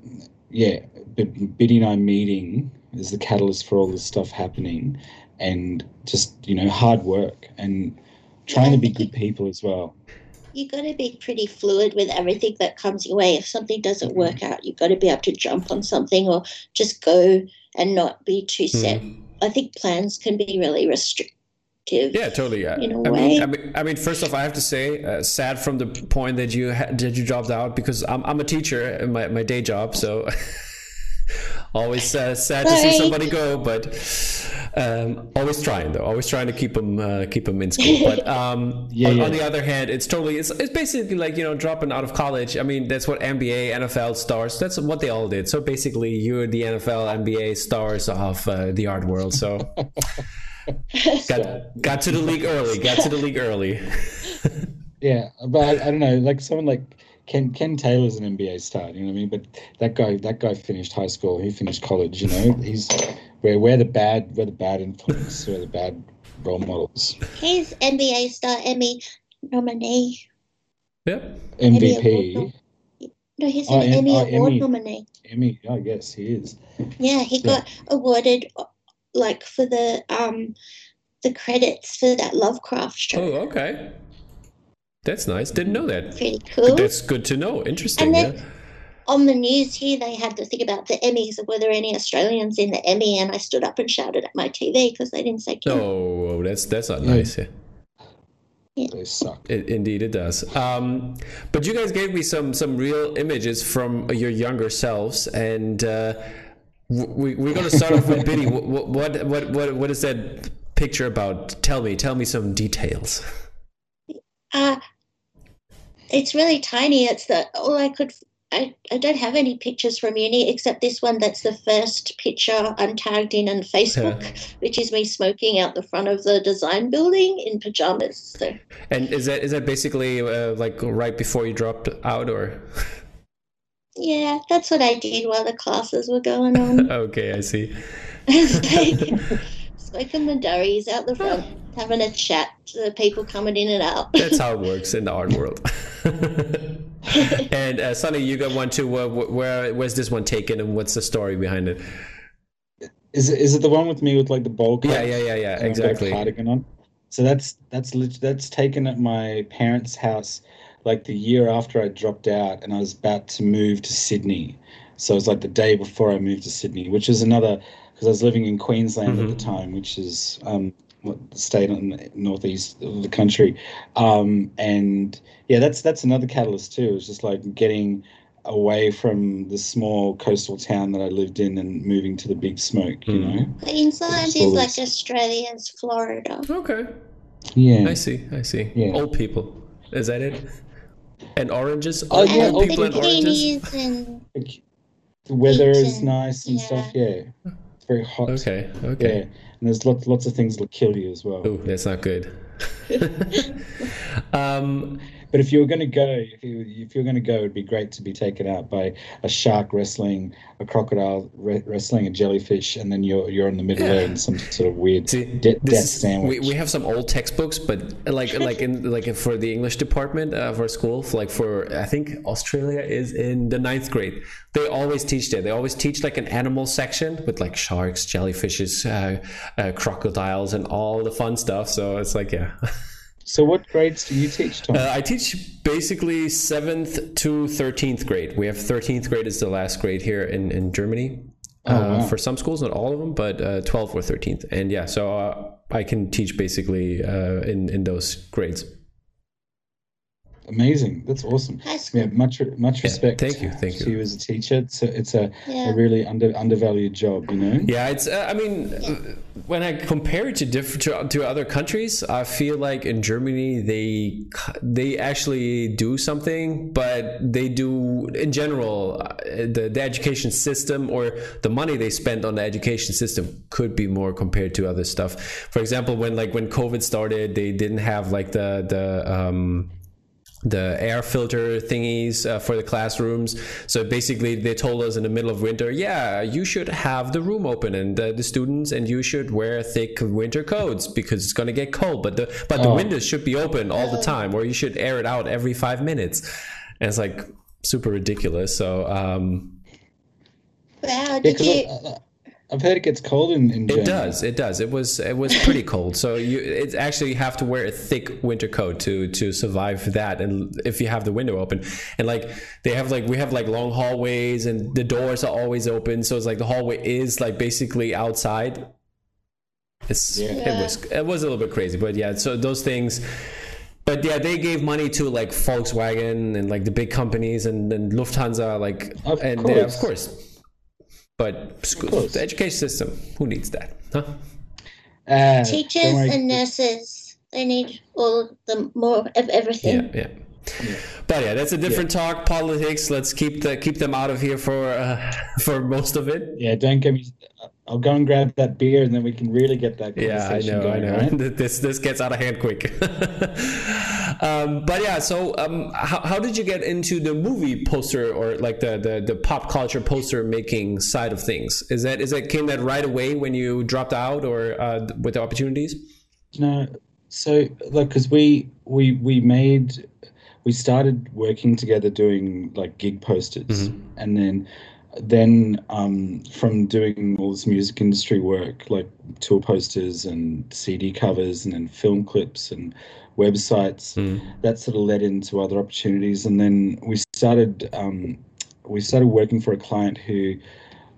yeah, but Biddy and I meeting is the catalyst for all this stuff happening, and just you know hard work and trying to be good people as well. You've got to be pretty fluid with everything that comes your way. If something doesn't work mm-hmm. out, you've got to be able to jump on something or just go and not be too set. Mm. I think plans can be really restrictive yeah totally yeah in a I way mean, I mean, I mean first off i have to say uh, sad from the point that you had that you dropped out because i'm, I'm a teacher in my, my day job so always uh, sad to see somebody go, but um, always trying though. Always trying to keep them uh, keep them in school. But um, yeah, on, yeah. on, the other hand, it's totally it's, it's basically like you know dropping out of college. I mean, that's what NBA, NFL stars. That's what they all did. So basically, you're the NFL, NBA stars of uh, the art world. So. got, got to the league early. Got to the league early. yeah, but I, I don't know. Like someone like Ken Ken Taylor's an NBA star, you know what I mean? But that guy that guy finished high school, he finished college, you know. He's we're we're the bad we're the bad influence, we're the bad role models. He's NBA star Emmy nominee. Yep. MVP. No, he's an oh, Emmy oh, Award Emmy, nominee. Emmy, oh yes, he is. Yeah, he yeah. got awarded like for the um the credits for that Lovecraft show. Oh, okay. That's nice. Didn't know that. Pretty cool. That's good to know. Interesting. And Then, yeah. On the news here, they had to think about the Emmys. Were there any Australians in the Emmy? And I stood up and shouted at my TV because they didn't say. Kim. Oh, that's that's not nice. Yeah. Yeah. They suck. It, indeed, it does. Um, but you guys gave me some some real images from your younger selves, and uh, we, we're going to start off with Biddy. What, what what what what is that picture about? Tell me, tell me some details. Uh, it's really tiny. It's the all I could. I, I don't have any pictures from uni except this one that's the first picture I'm tagged in on Facebook, yeah. which is me smoking out the front of the design building in pajamas. So. And is that is that basically uh, like right before you dropped out, or? Yeah, that's what I did while the classes were going on. okay, I see. Spoken Mandaris out the front, having a chat to the people coming in and out. That's how it works in the art world. and uh, Sonny, you got one too. Uh, where where's this one taken, and what's the story behind it? Is it is it the one with me with like the bowl cut? Yeah, yeah, yeah, yeah. Exactly. Cardigan on. So that's that's that's taken at my parents' house like the year after I dropped out, and I was about to move to Sydney. So it was like the day before I moved to Sydney, which is another because I was living in Queensland mm-hmm. at the mm-hmm. time, which is um, the state on the northeast of the country. Um, and yeah, that's that's another catalyst too. It's just like getting away from the small coastal town that I lived in and moving to the big smoke, you mm. know. Queensland is like Australia's Florida. Okay. Yeah. I see. I see. Yeah. Old people. Is that it? And oranges? Oh, old, yeah, old people and oranges? And the weather is nice and yeah. stuff, yeah. It's very hot. Okay, okay. Yeah. And there's lots lots of things that kill you as well. Oh, that's not good. um but if you were going to go, if you if you're going to go, it'd be great to be taken out by a shark wrestling, a crocodile re- wrestling a jellyfish, and then you're you're in the middle yeah. and some sort of weird See, de- death sandwich. We, we have some old textbooks, but like like in like for the English department uh, for school, for like for I think Australia is in the ninth grade. They always teach that. They always teach like an animal section with like sharks, jellyfishes, uh, uh, crocodiles, and all the fun stuff. So it's like yeah. So, what grades do you teach, Tom? Uh, I teach basically seventh to thirteenth grade. We have thirteenth grade is the last grade here in in Germany. Oh, uh, wow. For some schools, not all of them, but uh, 12th or 13th. And yeah, so uh, I can teach basically uh, in in those grades amazing. That's awesome. Yeah, much much respect. Yeah, thank you, thank you. To you as a teacher, it's a it's a, yeah. a really under undervalued job, you know. Yeah, it's. Uh, I mean, when I compare it to different to, to other countries, I feel like in Germany they they actually do something, but they do in general uh, the the education system or the money they spend on the education system could be more compared to other stuff. For example, when like when COVID started, they didn't have like the the um, the air filter thingies uh, for the classrooms. So basically, they told us in the middle of winter, yeah, you should have the room open and the, the students, and you should wear thick winter coats because it's going to get cold. But the but the oh. windows should be open all the time, or you should air it out every five minutes. And it's like super ridiculous. So. Um, Wow, did yeah, you? I've heard it gets cold in, in It does. It does. It was it was pretty cold. So you it's actually you have to wear a thick winter coat to to survive that. And if you have the window open, and like they have like we have like long hallways and the doors are always open. So it's like the hallway is like basically outside. It's yeah. it was it was a little bit crazy, but yeah. So those things. But yeah, they gave money to like Volkswagen and like the big companies and then Lufthansa, like of and course. yeah, of course but schools, the education system, who needs that? Huh? Uh, Teachers and nurses, they need all the more of everything. Yeah, yeah. yeah. But yeah, that's a different yeah. talk. Politics. Let's keep the keep them out of here for uh, for most of it. Yeah, don't get me. I'll go and grab that beer, and then we can really get that. conversation Yeah, I know, going, I know. Right? This this gets out of hand quick. um, but yeah, so um, how, how did you get into the movie poster or like the, the the pop culture poster making side of things? Is that is that came that right away when you dropped out or uh, with the opportunities? No, so like because we we we made we started working together doing like gig posters, mm-hmm. and then then um, from doing all this music industry work, like tour posters and CD covers, and then film clips and websites, mm. that sort of led into other opportunities. And then we started um, we started working for a client who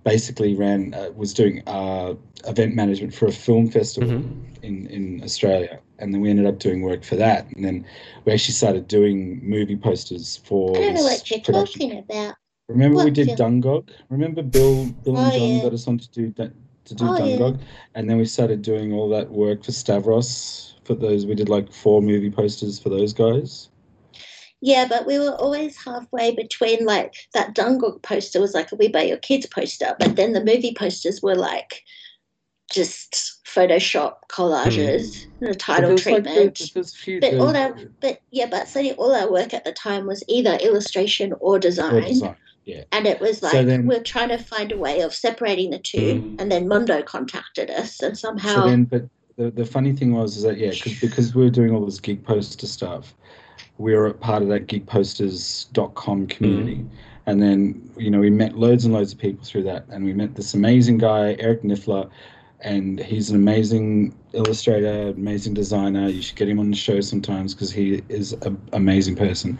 basically ran uh, was doing uh, event management for a film festival mm-hmm. in in Australia. And then we ended up doing work for that, and then we actually started doing movie posters for. I don't know what you're production. talking about. Remember what we did Dungog? Remember Bill Bill and oh, John yeah. got us on to do that to do oh, Dungog? Yeah. And then we started doing all that work for Stavros for those we did like four movie posters for those guys. Yeah, but we were always halfway between like that Dungog poster was like a We Buy Your Kids poster, but then the movie posters were like just Photoshop collages, mm. the title treatment. Like the, but all our, but yeah, but certainly all our work at the time was either illustration or design. Or design Yeah. And it was like so then, we're trying to find a way of separating the two, mm. and then Mondo contacted us, and somehow. So then, but the, the funny thing was is that yeah, cause, because we were doing all this geek poster stuff, we were a part of that gigposters.com community. Mm. And then, you know, we met loads and loads of people through that. And we met this amazing guy, Eric Nyffeler, and he's an amazing illustrator, amazing designer. You should get him on the show sometimes because he is an amazing person,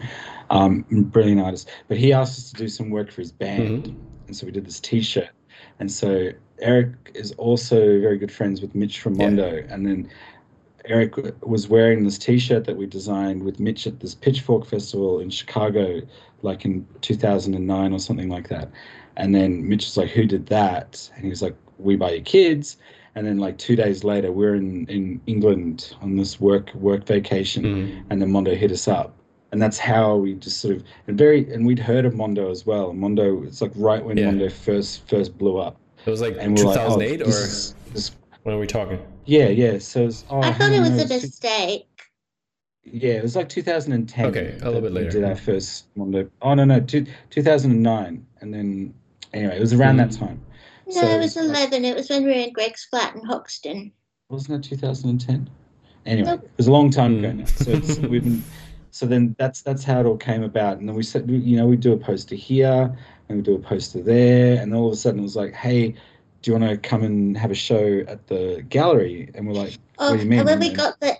um, brilliant artist. But he asked us to do some work for his band, mm-hmm. and so we did this T-shirt. And so Eric is also very good friends with Mitch from Mondo, yeah. and then Eric was wearing this T-shirt that we designed with Mitch at this Pitchfork Festival in Chicago, like in 2009 or something like that. And then Mitch was like, "Who did that?" And he was like, "We buy your kids." And then like two days later, we're in in England on this work work vacation, mm. and then Mondo hit us up, and that's how we just sort of and very and we'd heard of Mondo as well. Mondo, it's like right when yeah. Mondo first first blew up. It was like 2008 like, oh, or this, this, when are we talking? Yeah, yeah. So was, oh, I thought it was a mistake. Yeah, it was like 2010. Okay, a little bit later. We did our first Mondo. Oh no, no, two, 2009, and then anyway, it was around mm. that time. No, so, it was 11. It was when we were in Greg's flat in Hoxton. Wasn't it 2010? Anyway, nope. it was a long time ago hmm. now. So it's, we've been. So then that's that's how it all came about, and then we said, you know, we do a poster here, and we do a poster there, and all of a sudden it was like, hey, do you want to come and have a show at the gallery? And we're like, oh, what do oh, you mean? when we got the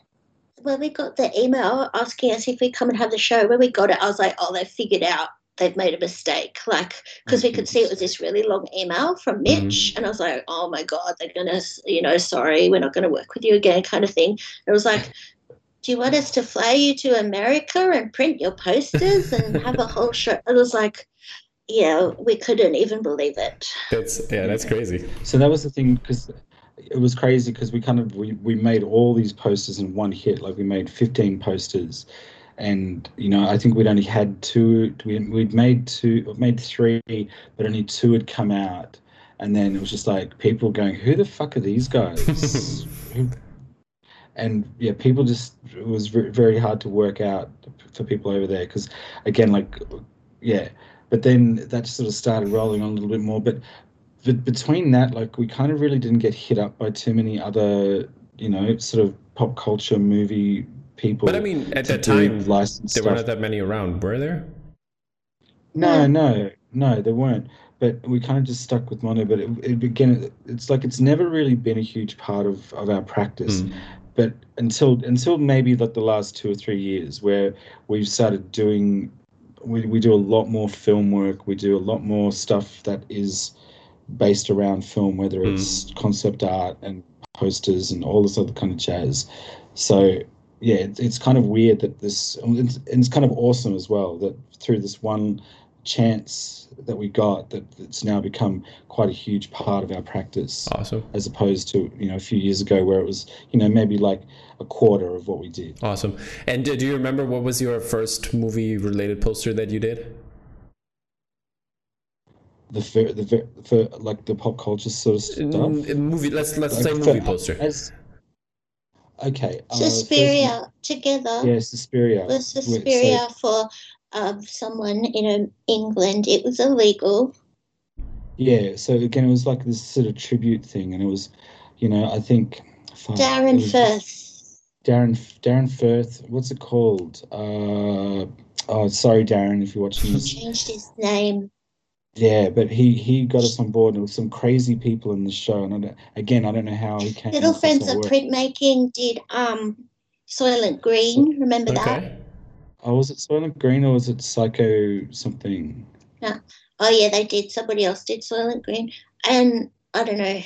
when we got the email asking us if we come and have the show, when we got it, I was like, oh, they've figured out they've made a mistake. Like, because we could see it was this really long email from Mitch, mm-hmm. and I was like, oh my god, they're gonna, you know, sorry, we're not gonna work with you again, kind of thing. it was like. Do you want us to fly you to America and print your posters and have a whole show? It was like, yeah, we couldn't even believe it. That's yeah, that's crazy. So that was the thing because it was crazy because we kind of we, we made all these posters in one hit. Like we made 15 posters, and you know I think we'd only had two. We, we'd made two, made three, but only two had come out. And then it was just like people going, "Who the fuck are these guys?" and yeah, people just it was very hard to work out for people over there because again, like yeah but then that sort of started rolling on a little bit more. But, but between that, like we kind of really didn't get hit up by too many other, you know, sort of pop culture movie people. But I mean, at that time, there stuff. were not that many around, were there? No, no, no, there weren't. But we kind of just stuck with Mondo. But it, it again, it's like it's never really been a huge part of, of our practice. Mm. But until until maybe like the last two or three years, where we've started doing we, we do a lot more film work. We do a lot more stuff that is based around film, whether hmm. it's mm. concept art and posters and all this other kind of jazz. So yeah, it's, it's kind of weird that this, it's, it's kind of awesome as well that through this one chance that we got that it's now become quite a huge part of our practice. Awesome. As opposed to you know a few years ago where it was you know maybe like a quarter of what we did. Awesome. And do you remember what was your first movie related poster that you did? The for, the for like the pop culture sort of mm, stuff. movie. Let's let's like say movie for, poster. As, okay. Uh, Suspiria together. Yeah, Suspiria. The Suspiria so, for of someone in England. It was illegal. Yeah, so again, it was like this sort of tribute thing, and it was, you know, I think Darren Firth. Darren Darren Firth. What's it called? Uh, oh, sorry, Darren, if you're watching. He changed his name. Yeah, but he he got us on board. There was some crazy people in the show, and I again, I don't know how he came. Little Friends of Printmaking did um, Soylent Green. Remember okay. that? Oh, was it Soylent Green or was it Psycho something? No. Oh yeah, they did. Somebody else did Soylent Green, and I don't know.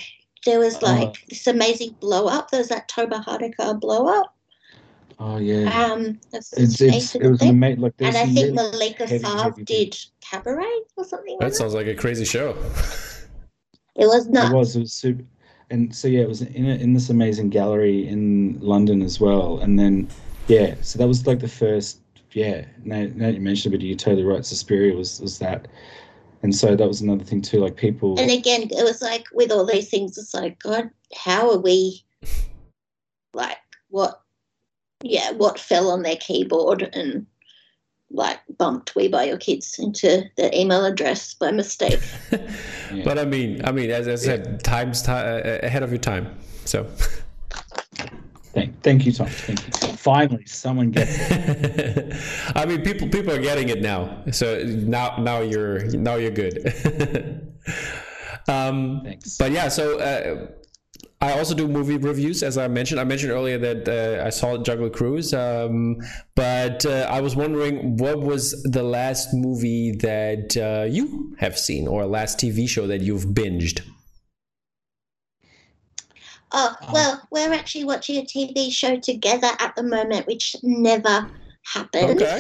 There was oh. like uh, this amazing blow up. There was that Toba Haruka blow up. Oh yeah. Um, it's, it's, it was an amazing. Like, and I think really Malika Favre did Cabaret or something. That like sounds that. like a crazy show. it was not. It was. It was super. And so yeah, it was in a, in this amazing gallery in London as well. And then yeah, so that was like the first yeah, now, now you mentioned it, but you're totally right. Suspiria was was that, and so that was another thing too. Like people, and again, it was like with all these things, it's like God, how are we? Like what? Yeah, what fell on their keyboard, and like bumped We Buy Your Kids into the email address by mistake. yeah. But I mean, I mean, as I said, times t- uh, ahead of your time. So. Thank, thank you, Tom. Thank you. Finally, someone gets it. I mean, people people are getting it now. So now now you're now you're good. um, Thanks. But yeah, so uh, I also do movie reviews, as I mentioned. I mentioned earlier that uh, I saw Jungle Cruise, um, but uh, I was wondering what was the last movie that uh, you have seen, or last TV show that you've binged. Oh well, we're actually watching a TV show together at the moment, which never happened. Okay.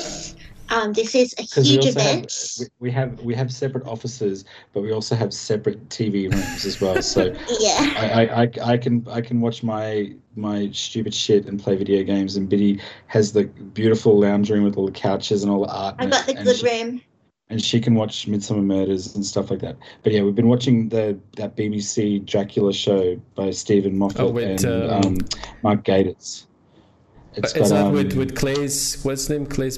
Um, this is a huge event. Have, we have we have separate offices, but we also have separate TV rooms as well. So yeah, I, I, I, I, can I can watch my my stupid shit and play video games, and Biddy has the beautiful lounge room with all the couches and all the art. I've got the good she, room. And she can watch Midsomer Murders and stuff like that. But yeah, we've been watching the that BBC Dracula show by Steven Moffat oh, with, and um, um, Mark Gatiss. It's is got, that um, with with Claes what's his name? Claes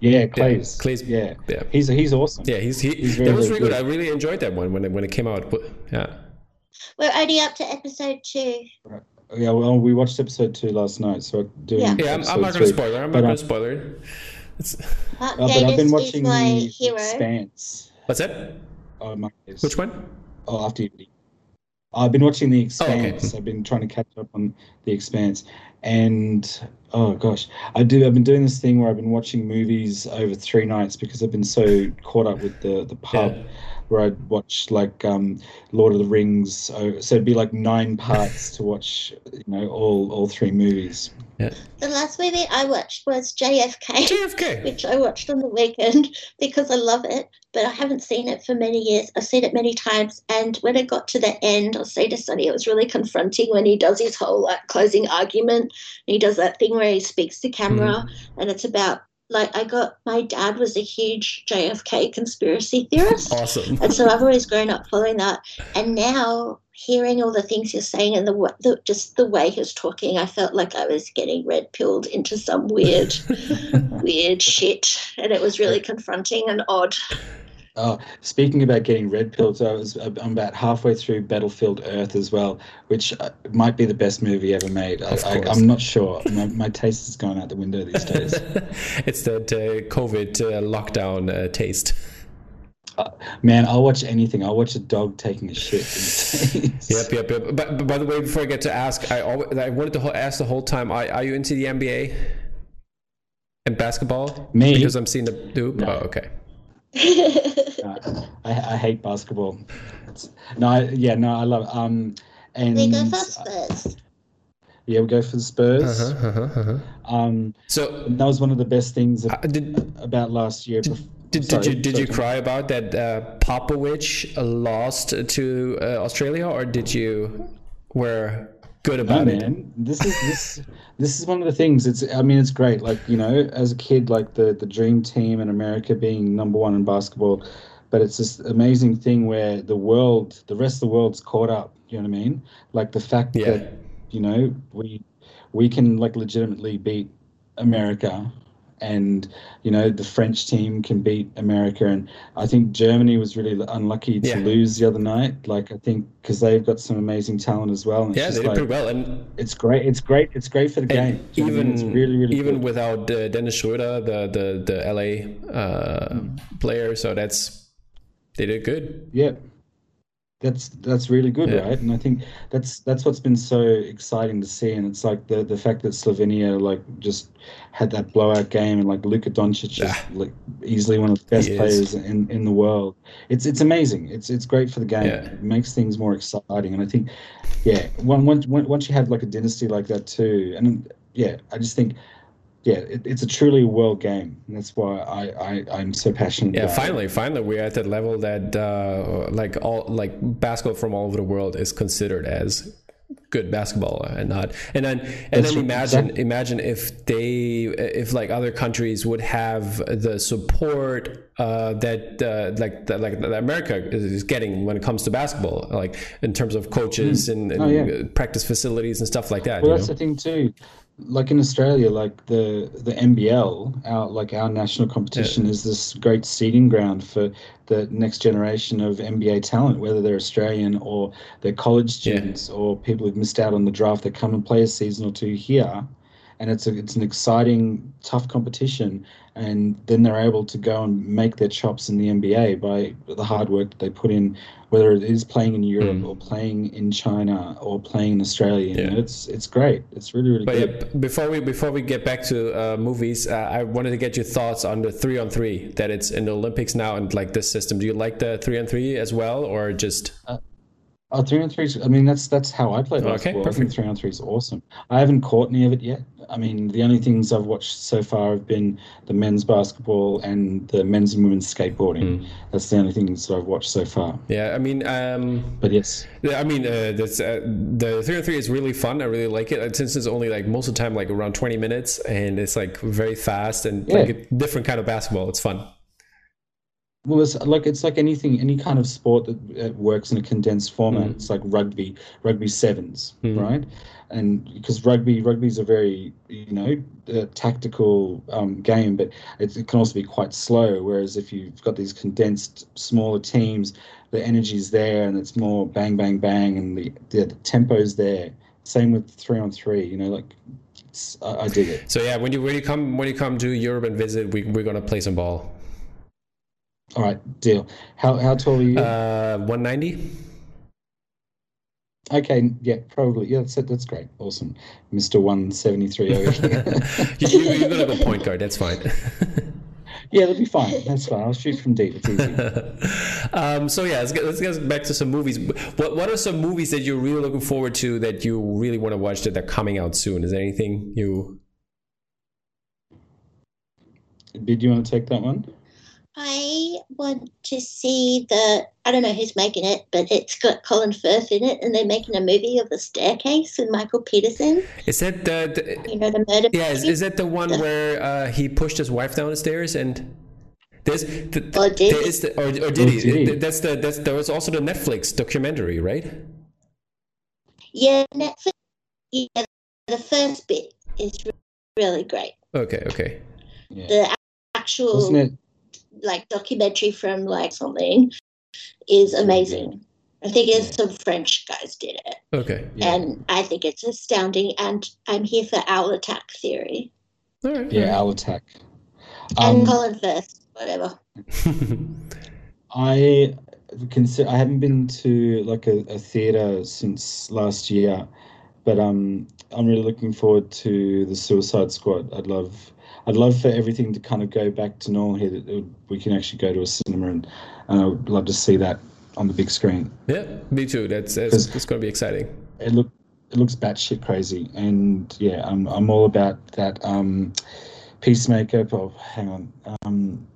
yeah, Claes. Yeah, Claes. Yeah, yeah. He's he's awesome. Yeah, he's he. He's very, that was really good. good. I really enjoyed that one when it when it came out. Yeah. We're only up to episode two. Right. Yeah, well, we watched episode two last night, so doing yeah. yeah I'm, I'm not going to spoiler. I'm not going to spoil it. It's... Uh, but I've been watching my the hero. Expanse. What's that? Oh, my Which one? Oh, after you. I've been watching The Expanse. Oh, okay. I've been trying to catch up on The Expanse, and oh gosh, I do. I've been doing this thing where I've been watching movies over three nights because I've been so caught up with the the pub. Yeah. Where I'd watch like um, Lord of the Rings, so, so it'd be like nine parts to watch, you know, all all three movies. Yeah. The last movie I watched was JFK. JFK, which I watched on the weekend because I love it, but I haven't seen it for many years. I've seen it many times, and when it got to the end, I'll say to Sonny, it was really confronting when he does his whole like closing argument. He does that thing where he speaks to camera, mm. and it's about like I got my dad was a huge JFK conspiracy theorist. Awesome. and so I've always grown up following that. And now hearing all the things you're saying and the, the just the way he's talking, I felt like I was getting red pilled into some weird, weird shit, and it was really confronting and odd. Oh, speaking about getting red pilled, I was I'm about halfway through Battlefield Earth as well, which uh, might be the best movie ever made. I, am not sure. My, my, taste has gone out the window these days. it's the uh, COVID uh, lockdown uh, taste. Uh, man, I'll watch anything. I'll watch a dog taking a shit. yep, yep, yep. But, but, by the way, before I get to ask, I always, I wanted to ask the whole time: Are, are you into the NBA and basketball? Me? Because I'm seeing the. Dude. No. Oh, okay. No, I, I, hate basketball. It's, no, I, yeah, no, I love it. Um, and we go for the Spurs. Yeah, we go for the Spurs. Uh-huh, uh-huh, uh-huh. Um, so that was one of the best things uh, did, about last year. Did, did, Sorry, did you did you cry about that uh, Popovich lost to uh, Australia, or did you were good about no, it? Man. This is this this is one of the things. It's I mean it's great. Like you know, as a kid, like the the dream team in America being number one in basketball, but it's this amazing thing where the world, the rest of the world's caught up. You know what I mean? Like the fact yeah. that you know we we can like legitimately beat America and you know the French team can beat America, and I think Germany was really unlucky to yeah. lose the other night. Like I think because they've got some amazing talent as well. yeah, they did like, pretty well, and it's great. It's great. It's great for the game. Even it's really, really even good. without uh, Dennis Schroeder, the the the LA uh, mm. player, so that's they did good. Yeah that's that's really good, yeah. right? And I think that's that's what's been so exciting to see. And it's like the the fact that Slovenia like just had that blowout game, and like Luka Doncic is like easily one of the best players in, in the world. It's it's amazing. It's it's great for the game. Yeah. It makes things more exciting. And I think, yeah, once once you have like a dynasty like that too, and yeah, I just think yeah, it, it's a truly world game. And that's why I, I am so passionate. Yeah, finally, it. finally, we're at that level that uh, like all like basketball from all over the world is considered as good basketball and not and then and That's then imagine exactly. imagine if they if like other countries would have the support uh, that uh, like that, like that America is getting when it comes to basketball like in terms of coaches mm. and, and oh, yeah. practice facilities and stuff like that well that's know? the thing too like in Australia, like the the NBL, our like our national competition yeah. is this great seeding ground for the next generation of NBA talent, whether they're Australian or they're college students yeah. or people who've missed out on the draft that come and play a season or two here and it's a, it's an exciting, tough competition. And then they're able to go and make their chops in the NBA by the hard work that they put in, whether it is playing in Europe mm. or playing in China or playing in Australia. Yeah. it's it's great. It's really really but good. Yeah, before we before we get back to uh, movies, uh, I wanted to get your thoughts on the three on three that it's in the Olympics now and like this system. Do you like the three on three as well, or just? Uh, Oh, three on three. I mean, that's that's how I play basketball. Okay, I think three on three is awesome. I haven't caught any of it yet. I mean, the only things I've watched so far have been the men's basketball and the men's and women's skateboarding. Mm. That's the only things that I've watched so far. Yeah, I mean, um, but yes, I mean, uh, that's, uh, the three on three is really fun. I really like it. Since it's only like most of the time like around twenty minutes, and it's like very fast and yeah. like a different kind of basketball. It's fun. Well, it's like it's like anything, any kind of sport that works in a condensed format. Mm. It's like rugby, rugby sevens, mm. right? And because rugby, rugby is a very you know uh, tactical um, game, but it, it, can also be quite slow. Whereas if you've got these condensed smaller teams, the energy is there, and it's more bang, bang, bang, and the the, the tempo's there. Same with three on three. You know, like I, I dig it. So yeah, when you when you come when you come to Europe and visit, we we're gonna play some ball. All right, deal. How how tall are you? Uh, one ninety. Okay, yeah, probably. Yeah, that's that's great. Awesome, Mister One Seventy Three. you, you're gonna a point guard. That's fine. yeah, that'll be fine. That's fine. I'll shoot from deep. It's easy. um, so yeah, let's get, let's get back to some movies. What what are some movies that you're really looking forward to that you really want to watch that are coming out soon? Is there anything you? Did you want to take that one? I want to see the. I don't know who's making it, but it's got Colin Firth in it, and they're making a movie of the staircase with Michael Peterson. Is that the? the you know the murder. Yeah, is, is, that the one the, where uh, he pushed his wife down the stairs and? There's the, or did, there is the, or, or did, he? did? That's the that's there was also the Netflix documentary, right? Yeah, Netflix. Yeah, the first bit is really great. Okay, okay. Yeah. The actual like documentary from like something is amazing. I think it's some French guys did it. Okay. Yeah. And I think it's astounding. And I'm here for Owl Attack Theory. Yeah, Owl Attack. And um, Colin Firth, whatever. I consider I haven't been to like a, a theater since last year, but um, I'm really looking forward to the Suicide Squad. I'd love I'd love for everything to kind of go back to normal here. That we can actually go to a cinema, and, and I would love to see that on the big screen. Yeah, me too. That's it's, it's going to be exciting. It look it looks batshit crazy, and yeah, I'm I'm all about that. Um, Peacemaker. Oh, hang on. Um,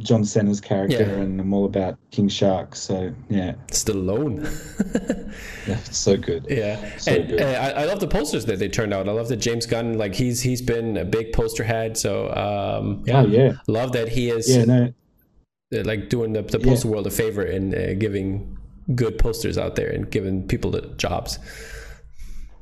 John Cena's character, yeah. and I'm all about King Shark. So yeah, Stallone. yeah, so good. Yeah, so and, good. I, I, love the posters that they turned out. I love that James Gunn, like he's he's been a big poster head. So um, yeah, oh, yeah, love that he is. Yeah, no. Uh, like doing the, the poster yeah. world a favor and uh, giving good posters out there and giving people the jobs.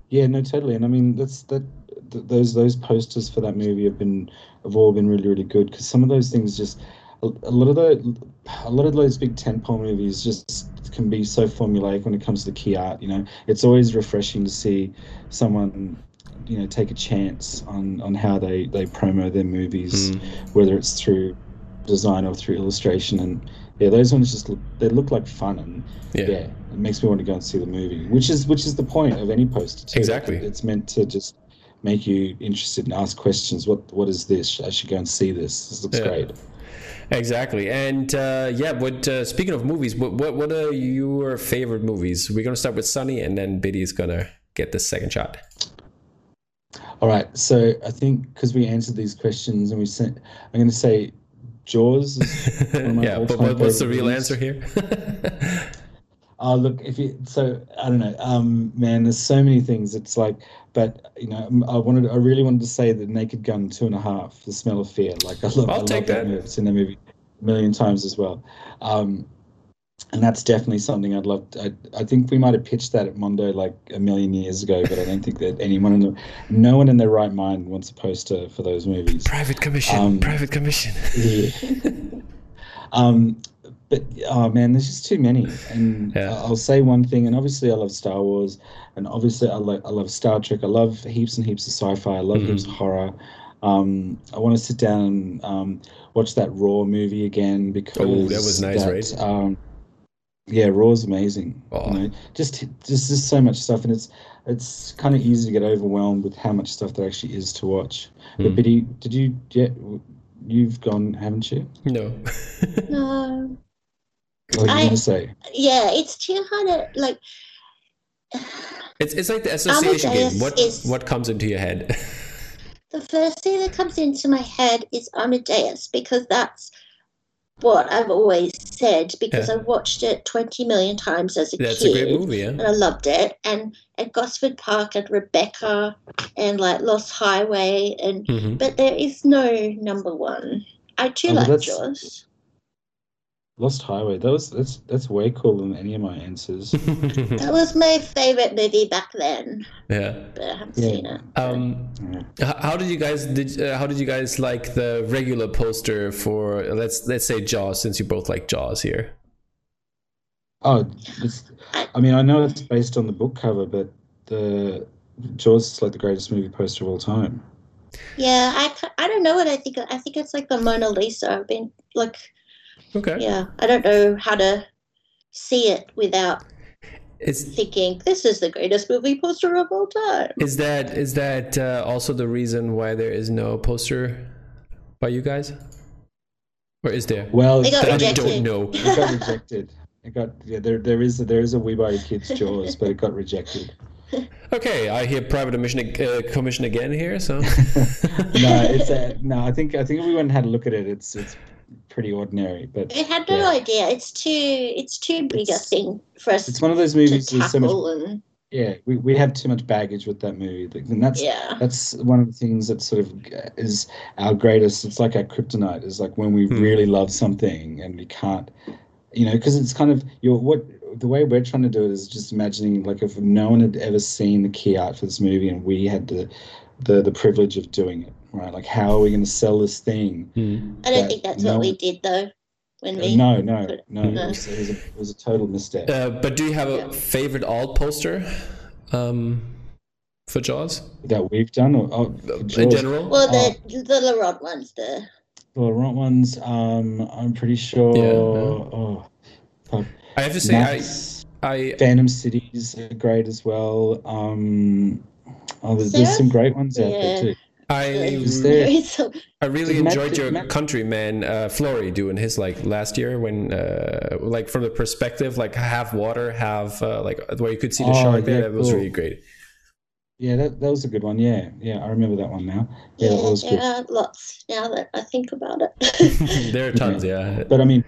Yeah, no, totally. And I mean, that's that. Th- those those posters for that movie have been have all been really really good because some of those things just a, a lot of the a lot of those big tentpole movies just can be so formulaic when it comes to the key art. You know, it's always refreshing to see someone you know take a chance on on how they they promo their movies, mm. whether it's through design or through illustration and yeah those ones just look they look like fun and yeah. yeah. it makes me want to go and see the movie which is which is the point of any poster too. exactly it's meant to just make you interested and ask questions what what is this i should go and see this this looks yeah. great Exactly, and uh, yeah. but uh, speaking of movies, what, what what are your favorite movies? We're gonna start with Sonny, and then Biddy is gonna get the second shot. All right. So I think because we answered these questions and we sent, I'm gonna say Jaws. yeah, but what's the real movies. answer here? Oh, look, if you so I don't know, um, man. There's so many things. It's like, but you know, I wanted, I really wanted to say that Naked Gun two and a half, The Smell of Fear. Like I love, I'll I take love that. movie. I've seen that movie a million times as well. Um, and that's definitely something I'd love. To, I, I think we might have pitched that at Mondo like a million years ago, but I don't think that anyone in the, no one in their right mind wants a poster for those movies. Private commission. Um, private commission. Yeah. um, but oh man, there's just too many. And yeah. I'll say one thing, and obviously I love Star Wars, and obviously I, lo- I love Star Trek. I love heaps and heaps of sci-fi. I love mm-hmm. heaps of horror. Um, I want to sit down and um, watch that Raw movie again because oh, that was nice, that, right? Um, yeah, Raw is amazing. Oh. You know, just just just so much stuff, and it's it's kind of easy to get overwhelmed with how much stuff there actually is to watch. Mm. But hmm. Biddy, did you get? You've gone, haven't you? No. no. What are you gonna say? Yeah, it's too hard to like. It's it's like the association Amadeus game. What is, what comes into your head? the first thing that comes into my head is Amadeus because that's what I've always said because yeah. I watched it 20 million times as a That's kid. That's a great movie, yeah. And I loved it. And at Gosford Park and Rebecca and like Lost Highway and mm-hmm. but there is no number one. I too oh, like Jaws. Lost Highway. That was that's that's way cooler than any of my answers. that was my favorite movie back then. Yeah, but I haven't yeah. seen it. Um, yeah. how did you guys did uh, how did you guys like the regular poster for let's let's say Jaws since you both like Jaws here? Oh, I mean, I know it's based on the book cover, but the Jaws is like the greatest movie poster of all time. Yeah, I, I don't know what I think. I think it's like the Mona Lisa. I've been like Okay. Yeah, I don't know how to see it without it's, thinking this is the greatest movie poster of all time. Is that is that uh, also the reason why there is no poster by you guys, or is there? Well, it got rejected. I don't know. It got rejected. It got yeah. There there is a, there is a We Buy Kids Jaws, but it got rejected. Okay, I hear private commission, uh, commission again here. So no, it's a, no. I think I think we went and had a look at it. It's it's pretty ordinary. But I had no yeah. idea. It's too it's too big it's, a thing for us. It's one of those movies with so much. And, yeah, we, we have too much baggage with that movie, and that's yeah. that's one of the things that sort of is our greatest. It's like our kryptonite. Is like when we mm. really love something and we can't, you know, because it's kind of your what the way we're trying to do it is just imagining like if no one had ever seen the key art for this movie and we had the the the privilege of doing it right? Like, how are we going to sell this thing? Mm. I don't that think that's no, what we did though. When we no, no, no, no. It, was, it, was a, it, was, a, total mistake. Uh, but do you have a favorite alt poster um, for Jaws that we've done, or oh, in general? Well, the oh. the Laurent ones, the the Laurent ones. Um, I'm pretty sure. Yeah, oh, I have to say, Max, I, I Phantom Cities are great as well. Um, oh, there's, there's some great ones out yeah. there too. I I really enjoyed your countryman uh, Florey doing his like last year when uh, like from the perspective like half water, half uh, like where you could see the oh, shark there. that cool. was really great. Yeah, that, that was a good one. Yeah, yeah, I remember that one now. Yeah, yeah was there good. are lots now that I think about it. there are tons, yeah. yeah. But I mean,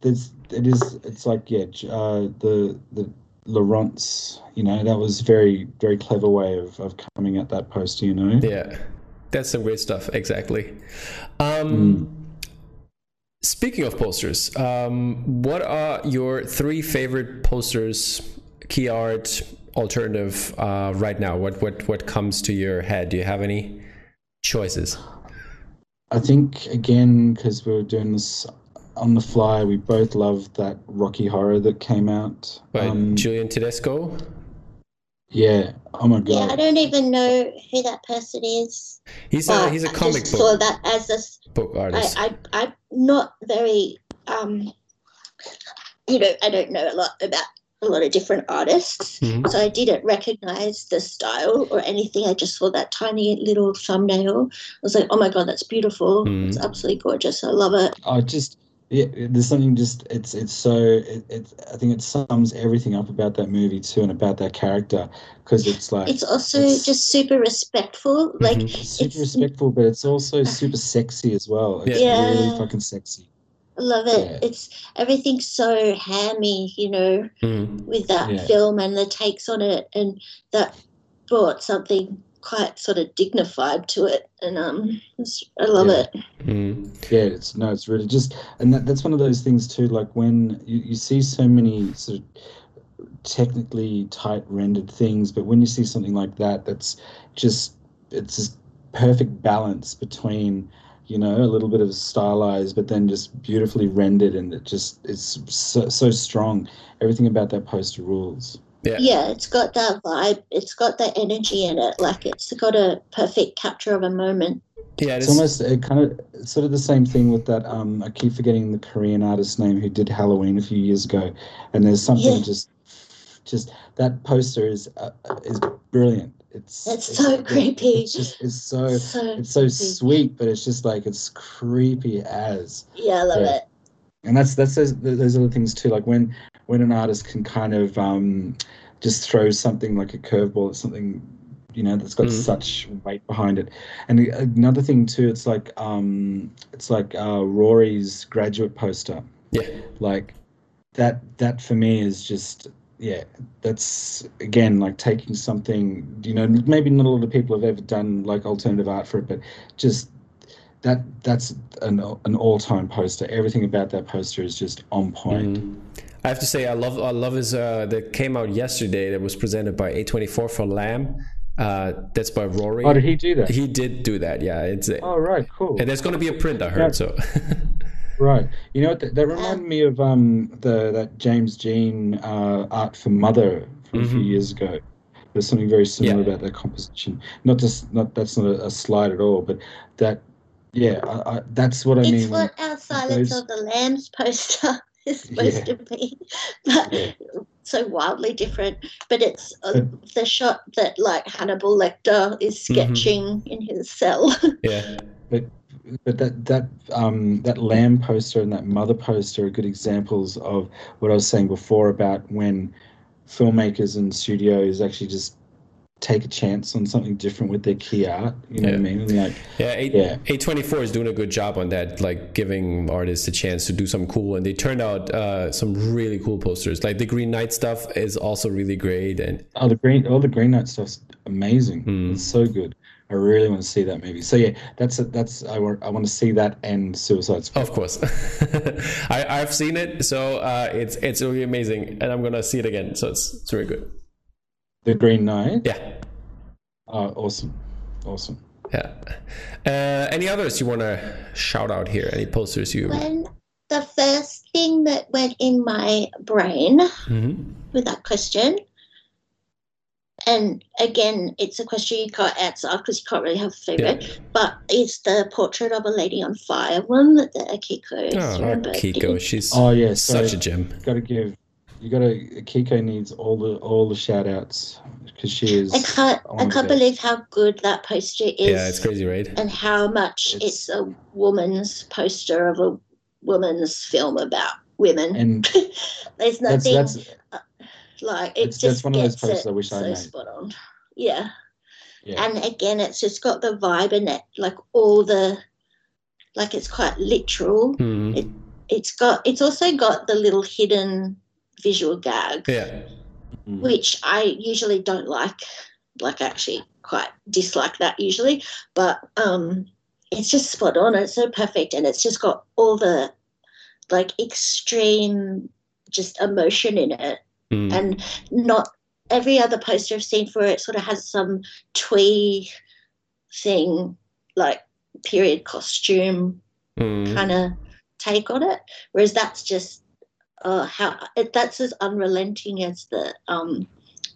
there's it is it's like yeah, uh, the the Laurent's, you know, that was very very clever way of of coming at that poster, you know. Yeah. That's some great stuff. Exactly. Um, mm. Speaking of posters, um, what are your three favorite posters, key art, alternative uh, right now? What what what comes to your head? Do you have any choices? I think again because we were doing this on the fly, we both loved that Rocky Horror that came out by um, Julian Tedesco. Yeah. Oh my god. Yeah, I don't even know who that person is. He's a he's a comic book. Saw that as a book artist. I, I I'm not very um. You know, I don't know a lot about a lot of different artists, mm-hmm. so I didn't recognize the style or anything. I just saw that tiny little thumbnail. I was like, oh my god, that's beautiful. Mm-hmm. It's absolutely gorgeous. I love it. I just yeah, there's something just it's it's so it, it I think it sums everything up about that movie too and about that character because it's like it's also it's, just super respectful mm-hmm. like it's super it's, respectful but it's also super sexy as well it's yeah. really fucking sexy I love it yeah. it's everything's so hammy you know mm. with that yeah. film and the takes on it and that brought something quite sort of dignified to it, and um, I love yeah. it. Mm. Yeah, it's no, it's really just, and that, that's one of those things too. Like when you, you see so many sort of technically tight rendered things, but when you see something like that, that's just it's just perfect balance between you know a little bit of stylized but then just beautifully rendered and it just it's so, so strong everything about that poster rules yeah. yeah, it's got that vibe. It's got that energy in it. Like it's got a perfect capture of a moment. Yeah, it's almost it kind of it's sort of the same thing with that. Um, I keep forgetting the Korean artist's name who did Halloween a few years ago, and there's something yeah. just, just that poster is uh, is brilliant. It's it's, it's so creepy. It's just it's so, so it's so creepy. sweet, but it's just like it's creepy as. Yeah, I love yeah. it. And that's that's those, those other things too. Like when when an artist can kind of um, just throw something like a curveball at something you know that's got mm. such weight behind it. And another thing too it's like um it's like uh rory's graduate poster. Yeah. Like that that for me is just yeah that's again like taking something you know maybe not a lot of people have ever done like alternative art for it but just that that's an, an all-time poster. Everything about that poster is just on point. Mm. I have to say, I love I love his uh, that came out yesterday. That was presented by A24 for Lamb. Uh, that's by Rory. Oh, did he do that? He did do that. Yeah, it's. Oh right, cool. And there's going to be a print. I heard yeah. so. right. You know what? That, that reminded me of um the that James Jean uh, art for Mother from mm-hmm. a few mm-hmm. years ago. There's something very similar yeah. about that composition. Not just not that's not a, a slide at all, but that yeah, I, I, that's what I it's mean. It's what our Silence those... of the Lambs poster is supposed yeah. to be, but yeah. so wildly different. But it's uh, the shot that like Hannibal Lecter is mm-hmm. sketching mm-hmm. in his cell. Yeah, but but that that um that lamb poster and that mother poster are good examples of what I was saying before about when filmmakers and studios actually just take a chance on something different with their key art. You know yeah. what I mean? Like, yeah, A, yeah, A24 is doing a good job on that, like giving artists a chance to do something cool. And they turned out uh, some really cool posters. Like the Green Knight stuff is also really great. And oh, the green, all the Green Knight stuff's amazing. Mm. It's so good. I really want to see that movie. So yeah, that's a, that's I want I want to see that and Suicide Squad. Of course, I I've seen it, so uh, it's it's really amazing, and I'm gonna see it again. So it's it's really good. The Green Knight. Yeah. Oh, awesome, awesome. Yeah. Uh, any others you want to shout out here? Any posters you? When the first thing that went in my brain mm-hmm. with that question, and again, it's a question you can't answer because you can't really have a favorite, yeah. but it's the portrait of a lady on fire one that the Akiko. Oh, Akiko, she's oh yeah, such a gem. Got to give you gotta Kiko needs all the all the shout outs because she is I can't I can't believe how good that poster is. Yeah, it's crazy, right? And how much it's, it's a woman's poster of a woman's film about women. And there's nothing that's, that's, uh, like it just that's one of those posters I wish so I made. spot on. Yeah. yeah. And again it's just got the vibe in it, like all the like it's quite literal. Mm. It it's got it's also got the little hidden visual gag. Yeah. Mm. Which I usually don't like. Like actually quite dislike that usually. But um it's just spot on. It's so perfect and it's just got all the like extreme just emotion in it. Mm. And not every other poster I've seen for it sort of has some twee thing, like period costume mm. kind of take on it. Whereas that's just uh, how it, that's as unrelenting as the um,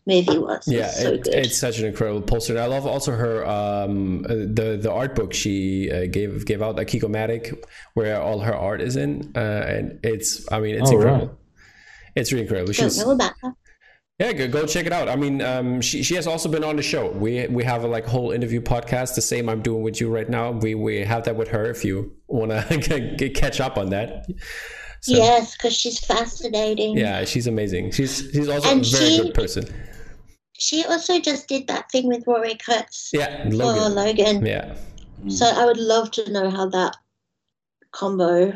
movie was. Yeah, it's, so it, it's such an incredible poster. And I love also her um, the the art book she uh, gave gave out, like Kikomatic, where all her art is in, uh, and it's I mean it's oh, incredible. Right. It's really incredible. Don't She's, know about that. Yeah, go, go check it out. I mean, um, she she has also been on the show. We we have a like whole interview podcast, the same I'm doing with you right now. We we have that with her if you want to catch up on that. So, yes, because she's fascinating. Yeah, she's amazing. She's she's also and a very she, good person. She also just did that thing with Rory Kurtz. Yeah, Logan. For Logan. Yeah. So I would love to know how that combo.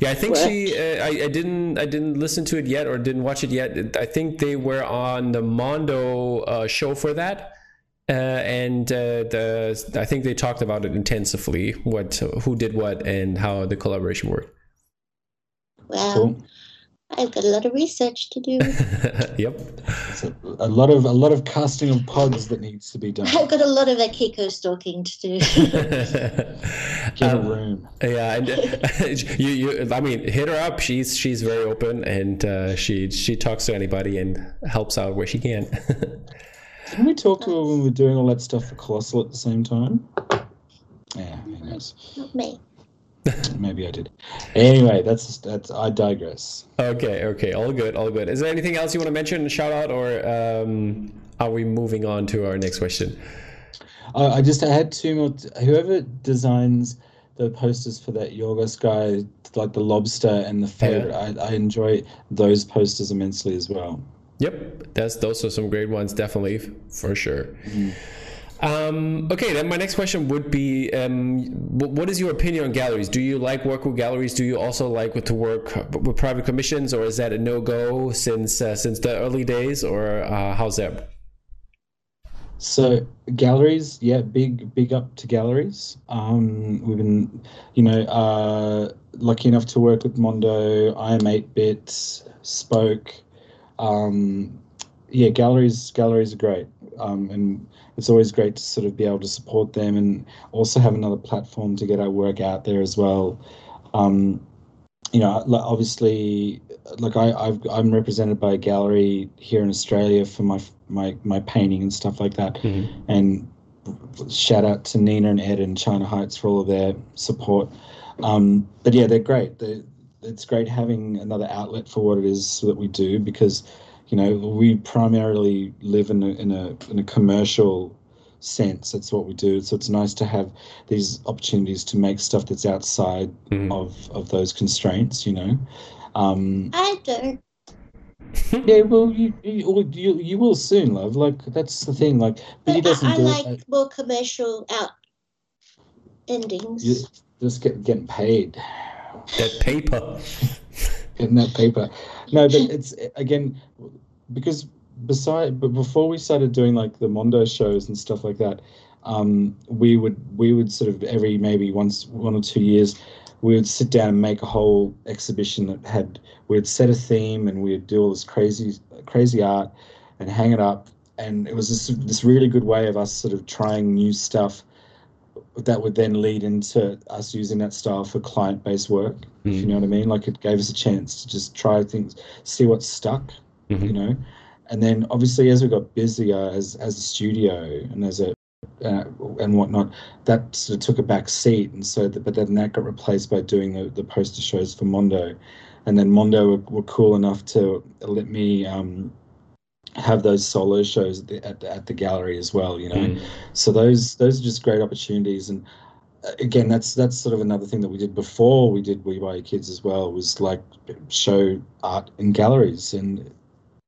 Yeah, I think worked. she. Uh, I, I didn't. I didn't listen to it yet, or didn't watch it yet. I think they were on the Mondo uh, show for that, uh, and uh, the I think they talked about it intensively. What who did what and how the collaboration worked. Well, cool. I've got a lot of research to do. yep. A, a, lot of a lot of casting of pods that needs to be done. I've got a lot of Akiko stalking to do. Get um, a room. Yeah, and uh, you, you. I mean, hit her up. She's she's very open and uh, she she talks to anybody and helps out where she can. Didn't we talk to her when we were doing all that stuff for Colossal at the same time? Yeah, who knows? Not me. Maybe I did. Anyway, that's that's. I digress. Okay, okay, all good, all good. Is there anything else you want to mention, shout out, or um, are we moving on to our next question? Uh, I just I had two more. T- whoever designs the posters for that Yorgos guy, like the lobster and the favorite, yeah. I, I enjoy those posters immensely as well. Yep, that's those are some great ones, definitely for sure. Mm-hmm. Um, okay, then my next question would be: um, What is your opinion on galleries? Do you like work with galleries? Do you also like to work with private commissions, or is that a no go since uh, since the early days, or uh, how's that? So galleries, yeah, big big up to galleries. Um, we've been, you know, uh, lucky enough to work with Mondo, iam8bit, Spoke. Um, yeah, galleries galleries are great, um, and it's always great to sort of be able to support them and also have another platform to get our work out there as well. Um, you know, obviously, like I, I've, I'm represented by a gallery here in Australia for my my my painting and stuff like that, mm-hmm. and shout out to Nina and Ed and China Heights for all of their support. Um, but yeah, they're great. They're, it's great having another outlet for what it is that we do because you know, we primarily live in a, in a in a commercial sense. That's what we do. So it's nice to have these opportunities to make stuff that's outside mm. of of those constraints. You know. Um, I don't. yeah, well, you, you you you will soon, love. Like that's the thing. Like, but, he doesn't I, I do like it. more commercial out endings. You just get getting paid. That paper. in that paper. No, but it's again because beside but before we started doing like the Mondo shows and stuff like that, um, we would we would sort of every maybe once one or two years we would sit down and make a whole exhibition that had we'd set a theme and we'd do all this crazy crazy art and hang it up. And it was this this really good way of us sort of trying new stuff that would then lead into us using that style for client based work. Mm. If you hmm. know what I mean, like it gave us a chance to just try things, see what stuck, mm-hmm. you know. And then obviously as we got busier as as a studio and as a uh, and whatnot, that sort of took a back seat. And so, the, but then that got replaced by doing the, the poster shows for Mondo, and then Mondo were, were cool enough to let me um, have those solo shows at the, at the, at the gallery as well you know mm. so those those are just great opportunities. And uh, again that's that's sort of another thing that we did before we did we buy kids as well was like show art in galleries. And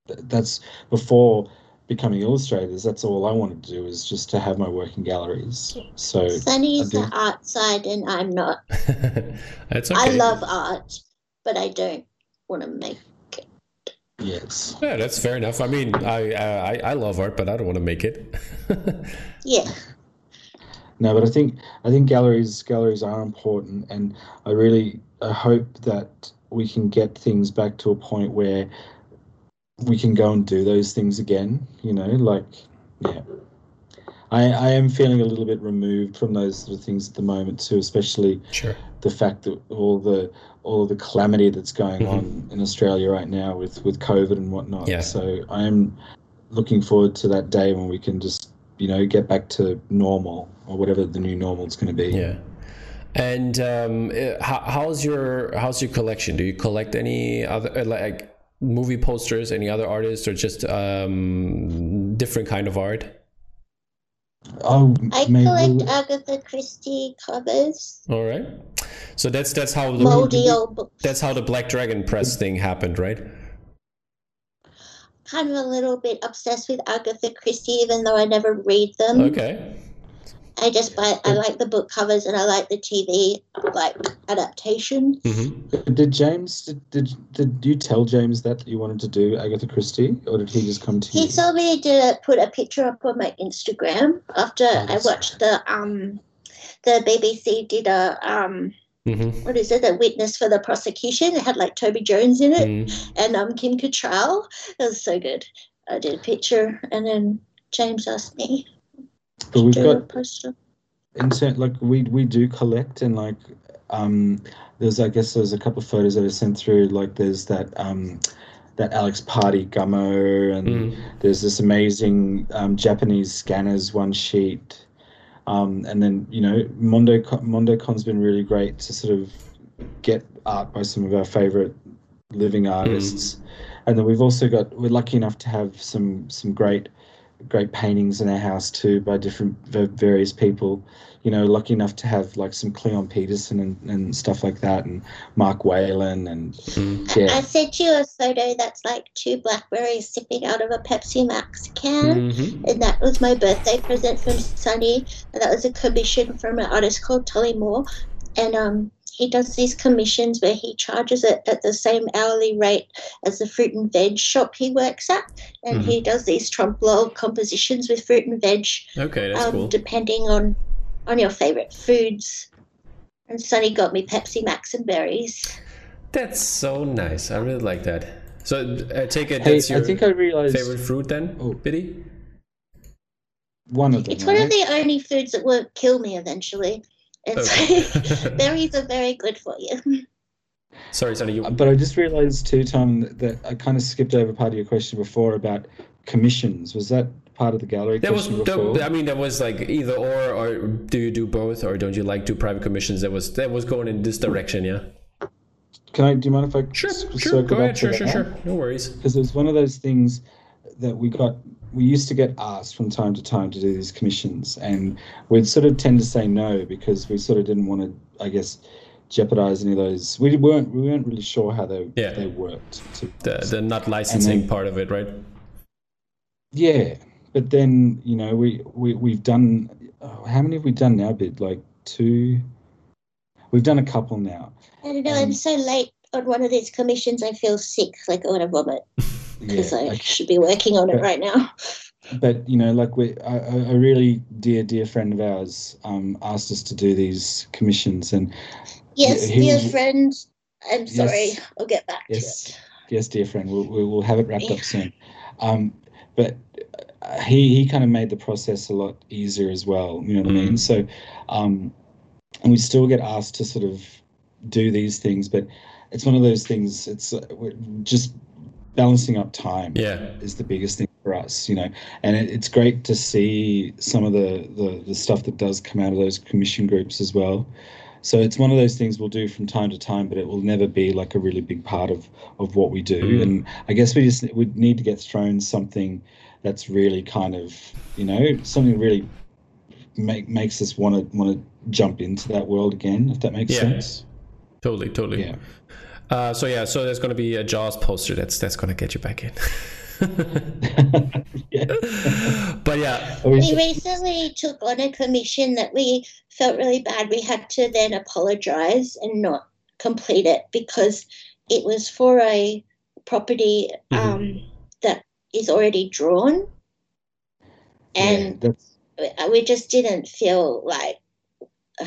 that's before becoming illustrators that's all i wanted to do is just to have my work in galleries. So sonny's the art side and i'm not. That's okay. i love art but i don't want to make Yes. Yeah, that's fair enough. I mean, I I, I love art, but I don't want to make it. yeah. No, but I think I think galleries galleries are important, and I really I hope that we can get things back to a point where we can go and do those things again. You know, like yeah. I, I am feeling a little bit removed from those sort of things at the moment too, especially sure. the fact that all the all of the calamity that's going mm-hmm. on in Australia right now with with COVID and whatnot. Yeah. So I am looking forward to that day when we can just you know get back to normal or whatever the new normal is going to be. Yeah. And um, how, how's your how's your collection? Do you collect any other uh, like movie posters, any other artists, or just um, different kind of art? Oh, I collect Agatha Christie covers. All right. So that's that's how the moldy. That's how the Black Dragon press thing happened, right? Kind of a little bit obsessed with Agatha Christie, even though I never read them. Okay. I just buy. I like the book covers and I like the TV like adaptation. Mm-hmm. Did James? Did, did did you tell James that you wanted to do Agatha Christie, or did he just come to he you? He told me to put a picture up on my Instagram after oh, I watched the um the BBC did a um. Mm-hmm. What is it? The witness for the prosecution. It had like Toby Jones in it mm. and um Kim Cattrall. It was so good. I did a picture, and then James asked me but we've got in turn, like we we do collect and like um there's I guess there's a couple of photos that are sent through like there's that um that Alex Party gummo and mm. there's this amazing um, Japanese scanners one sheet um, and then you know Mondo MondoCon's been really great to sort of get art by some of our favorite living mm. artists mm. and then we've also got we're lucky enough to have some some great great paintings in our house too by different various people. You know, lucky enough to have like some Cleon Peterson and, and stuff like that, and Mark Whalen, and mm. yeah. I sent you a photo that's like two blackberries sipping out of a Pepsi Max can, mm-hmm. and that was my birthday present from Sonny, and that was a commission from an artist called Tully Moore, and um, he does these commissions where he charges it at the same hourly rate as the fruit and veg shop he works at, and mm-hmm. he does these trompe l'oeil compositions with fruit and veg. Okay, that's um, cool. Depending on on your favorite foods. And Sonny got me Pepsi Max and berries. That's so nice. I really like that. So I take it hey, that's your I think I realized... favorite fruit then, oh. Biddy? One of them. It's right? one of the only foods that won't kill me eventually. It's okay. berries are very good for you. Sorry, Sonny. You... Uh, but I just realised too, Tom, that I kind of skipped over part of your question before about commissions. Was that part of the gallery that was before? I mean, that was like either or, or do you do both, or don't you like do private commissions? That was that was going in this direction, yeah. Can I? Do you mind if I sure, sure, go ahead, sure, sure, sure, no worries. Because it was one of those things that we got we used to get asked from time to time to do these commissions, and we'd sort of tend to say no because we sort of didn't want to, I guess, jeopardize any of those. We weren't we weren't really sure how they yeah. they worked. The the not licensing then, part of it, right? Yeah, but then you know we we we've done oh, how many have we done now? Bit like two. We've done a couple now. I don't know. Um, I'm so late on one of these commissions. I feel sick, like I want to vomit. because yeah, I should be working on it right now. But you know, like we, a, a really dear, dear friend of ours um, asked us to do these commissions, and yes, dear was, friend, I'm sorry, yes, I'll get back yes, to it. Yes, dear friend, we'll we'll have it wrapped yeah. up soon. Um, but uh, he he kind of made the process a lot easier as well. You know what mm. I mean? Mm. So, um, and we still get asked to sort of do these things, but it's one of those things. It's uh, just balancing up time yeah. is the biggest thing for us, you know. And it, it's great to see some of the, the, the stuff that does come out of those commission groups as well. So it's one of those things we'll do from time to time, but it will never be like a really big part of, of what we do. Mm. And I guess we just we need to get thrown something that's really kind of you know something really make makes us want to want to jump into that world again. If that makes yeah. sense. Totally, totally. Yeah. Uh, so yeah, so there's going to be a Jaws poster that's that's going to get you back in. yeah. But yeah, we recently took on a commission that we felt really bad. We had to then apologize and not complete it because it was for a property mm-hmm. um, mm-hmm. that is already drawn, and yeah, we just didn't feel like. Uh,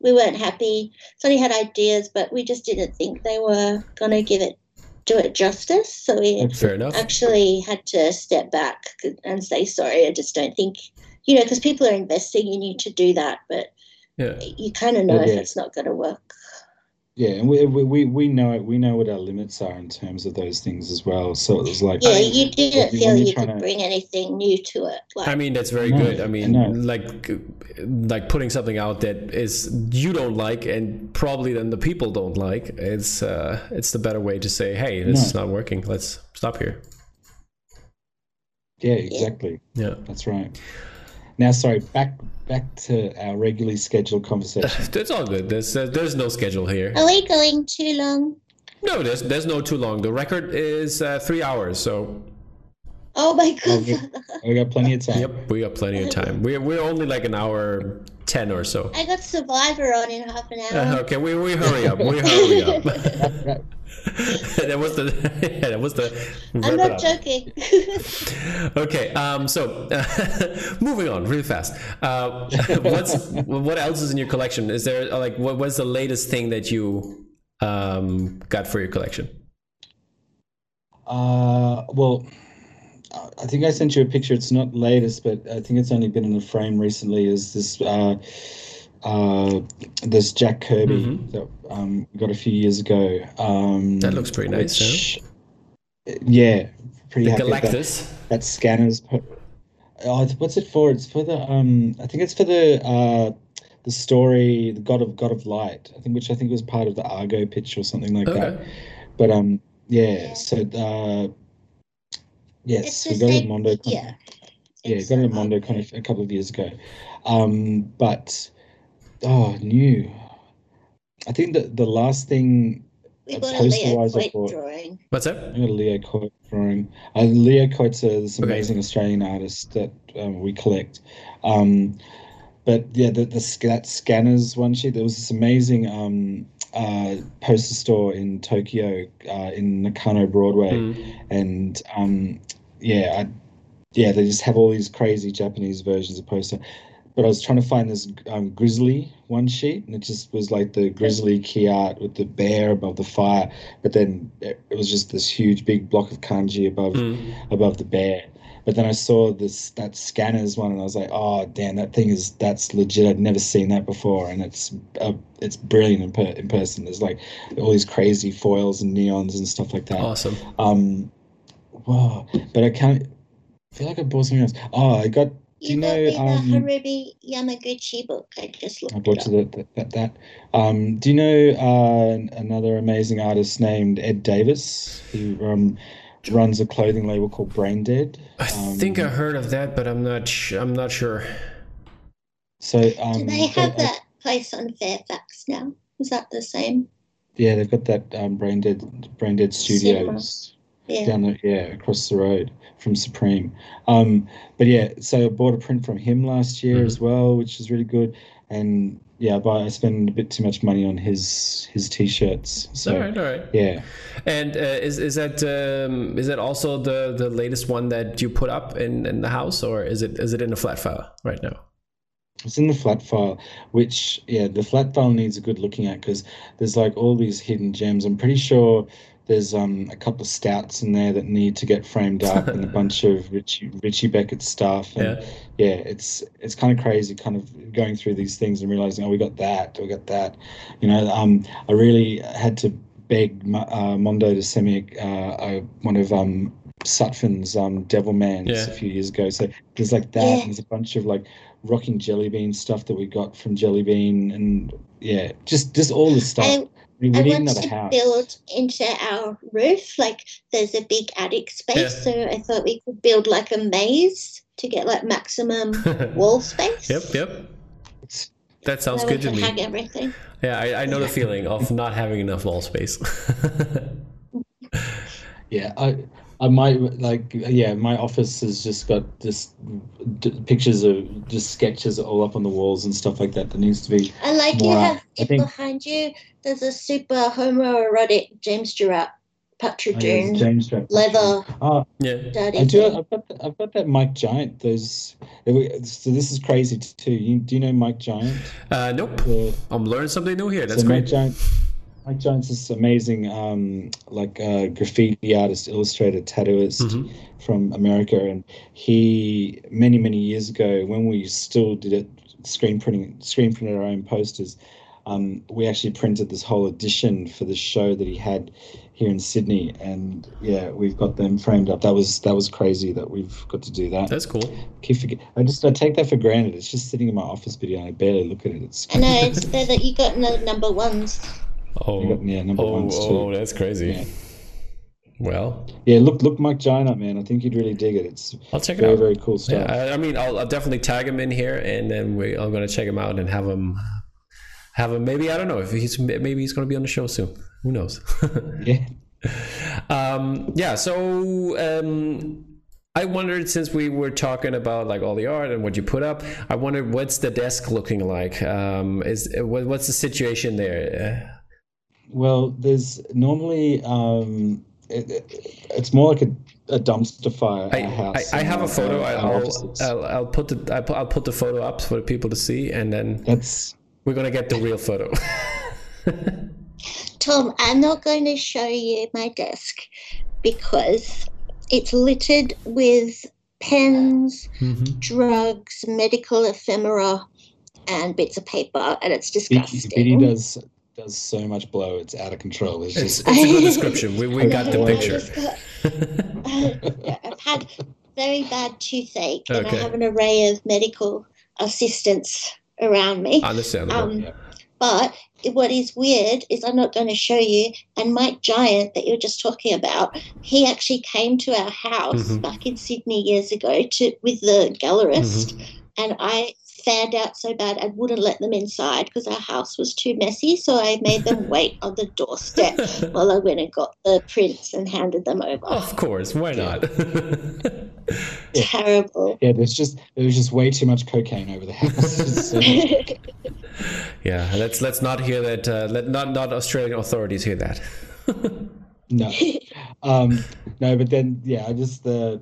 we weren't happy. Sonny had ideas, but we just didn't think they were going to give it do it justice. So we actually had to step back and say sorry. I just don't think you know because people are investing in you to do that, but yeah. you kind of know yeah. if it's not going to work. Yeah, and we, we we know it. We know what our limits are in terms of those things as well. So it was like, yeah, you didn't feel you could to... bring anything new to it. Like, I mean, that's very no, good. I mean, no. like like putting something out that is you don't like, and probably then the people don't like. It's uh, it's the better way to say, hey, this no. is not working. Let's stop here. Yeah, exactly. Yeah, that's right. Now, sorry, back back to our regularly scheduled conversation. it's all good. There's uh, there's no schedule here. Are we going too long? No, there's there's no too long. The record is uh, three hours, so. Oh my god. we, we got plenty of time. Yep, we got plenty of time. We're we're only like an hour ten or so. I got Survivor on in half an hour. Uh, okay, we, we hurry up. We hurry up. that was the yeah, that was the I'm not joking. okay, um, so uh, moving on really fast. Uh, what's what else is in your collection? Is there like what was the latest thing that you um, got for your collection? Uh, well, I think I sent you a picture. It's not latest, but I think it's only been in a frame recently. Is this uh, uh, this Jack Kirby mm-hmm. that um, we got a few years ago? Um, that looks pretty nice. Which, Yeah, pretty the happy. Galactus. That, that scanners. Oh, what's it for? It's for the um. I think it's for the uh, the story, the God of God of Light. I think, which I think was part of the Argo pitch or something like okay. that. But um, yeah. So uh, yes, we got it at Mondo. Yeah. Yeah, got it Mondo kind of a couple of years ago. Um, but oh, new. I think that the last thing we got a Leo Coyte drawing. What's that? I got a Leo Coyte drawing. Uh, Leo Coyte's a, this amazing okay. Australian artist that um, we collect. Um, but yeah, the, the that scanners one sheet. There was this amazing um, uh, poster store in Tokyo, uh, in Nakano Broadway, mm. and um, yeah, I, yeah, they just have all these crazy Japanese versions of poster. But I was trying to find this um, grizzly one sheet, and it just was like the grizzly key art with the bear above the fire. But then it was just this huge big block of kanji above mm. above the bear. But then I saw this that scanners one, and I was like, oh damn, that thing is that's legit. I'd never seen that before, and it's uh, it's brilliant in, per, in person. There's like all these crazy foils and neons and stuff like that. Awesome. Um, wow, but I can't I feel like I bought something else. Oh, I got. Do you, you know the um, Harumi Yamaguchi book? I just looked. I bought that, that, that. Um, do you know uh, another amazing artist named Ed Davis? He um, runs a clothing label called Brain Dead. I um, think I heard of that, but I'm not. Sh- I'm not sure. So um, do they have that place on Fairfax now? Is that the same? Yeah, they've got that um, Brain Dead Brain Dead Studios yeah. down the yeah across the road from Supreme. Um, but yeah, so I bought a print from him last year mm-hmm. as well, which is really good. And yeah, but I spend a bit too much money on his his t-shirts. So, all right, all right. Yeah. And uh, is is that um, is that also the the latest one that you put up in in the house, or is it is it in a flat file right now? It's in the flat file, which yeah, the flat file needs a good looking at because there's like all these hidden gems. I'm pretty sure there's um, a couple of stouts in there that need to get framed up, and a bunch of Richey Richey Beckett stuff. And yeah. yeah, it's it's kind of crazy, kind of going through these things and realizing, oh, we got that, we got that. You know, um, I really had to beg uh, Mondo to send me uh, one of um, Sutphin's um, Devilmans yeah. a few years ago. So there's like that. Yeah. there's a bunch of like Rockin' Jelly Bean stuff that we got from Jelly Bean, and yeah, just just all the stuff. We I want to house. build into our roof. Like there's a big attic space, yeah. so I thought we could build like a maze to get like maximum wall space. Yep, yep. That sounds so good to me. Hang everything. Yeah, I, I know the feeling of not having enough wall space. yeah, I I might like yeah. My office has just got just d- pictures of just sketches all up on the walls and stuff like that. That needs to be. I like you have it think, behind you. There's a super homoerotic James Stewart Patrick oh, Jones James Stewart leather. Oh, yeah. I do. I've got, the, I've got that Mike Giant. Those. So this is crazy too. You, do you know Mike Giant? Uh, nope. The, I'm learning something new here. That's so great. Mike Giant Mike Jones is amazing, um, like uh, graffiti artist, illustrator, tattooist mm-hmm. from America, and he many many years ago, when we still did it, screen printing, screen printed our own posters. Um, we actually printed this whole edition for the show that he had here in Sydney, and yeah, we've got them framed up. That was that was crazy that we've got to do that. That's cool. Keep forget. I just I take that for granted. It's just sitting in my office video, and I barely look at it. It's I know it's there that you got the number ones. Oh, yeah, number oh, ones too. Oh, that's crazy. Yeah. Well, yeah, look, look, Mike Giant up, man. I think you'd really dig it. It's I'll check very, it out. Very cool stuff. Yeah, I, I mean, I'll, I'll, definitely tag him in here, and then we, I'm going to check him out and have him, have him. Maybe I don't know if he's maybe he's going to be on the show soon. Who knows? yeah. Um, yeah. So um, I wondered since we were talking about like all the art and what you put up, I wondered what's the desk looking like? Um, is what's the situation there? Well, there's normally um, it, it, it's more like a, a dumpster fire. I, house I, I have a photo. I'll, I'll, I'll, put the I'll put, I'll put the photo up for people to see, and then that's we're gonna get the real photo. Tom, I'm not going to show you my desk because it's littered with pens, mm-hmm. drugs, medical ephemera, and bits of paper, and it's disgusting. Biddy does does so much blow; it's out of control. It's, it's, just... it's a good description. We, we got the picture. Got, I've had very bad toothache, okay. and I have an array of medical assistants around me. Understandable. Um, yeah. But what is weird is I'm not going to show you. And Mike Giant, that you're just talking about, he actually came to our house mm-hmm. back in Sydney years ago to with the gallerist, mm-hmm. and I fanned out so bad I wouldn't let them inside because our house was too messy. So I made them wait on the doorstep while I went and got the prints and handed them over. Of course, why not? Terrible. Yeah, there's just there was just way too much cocaine over the house. yeah, let's let's not hear that. Uh, let not not Australian authorities hear that. no, um, no, but then yeah, I just uh,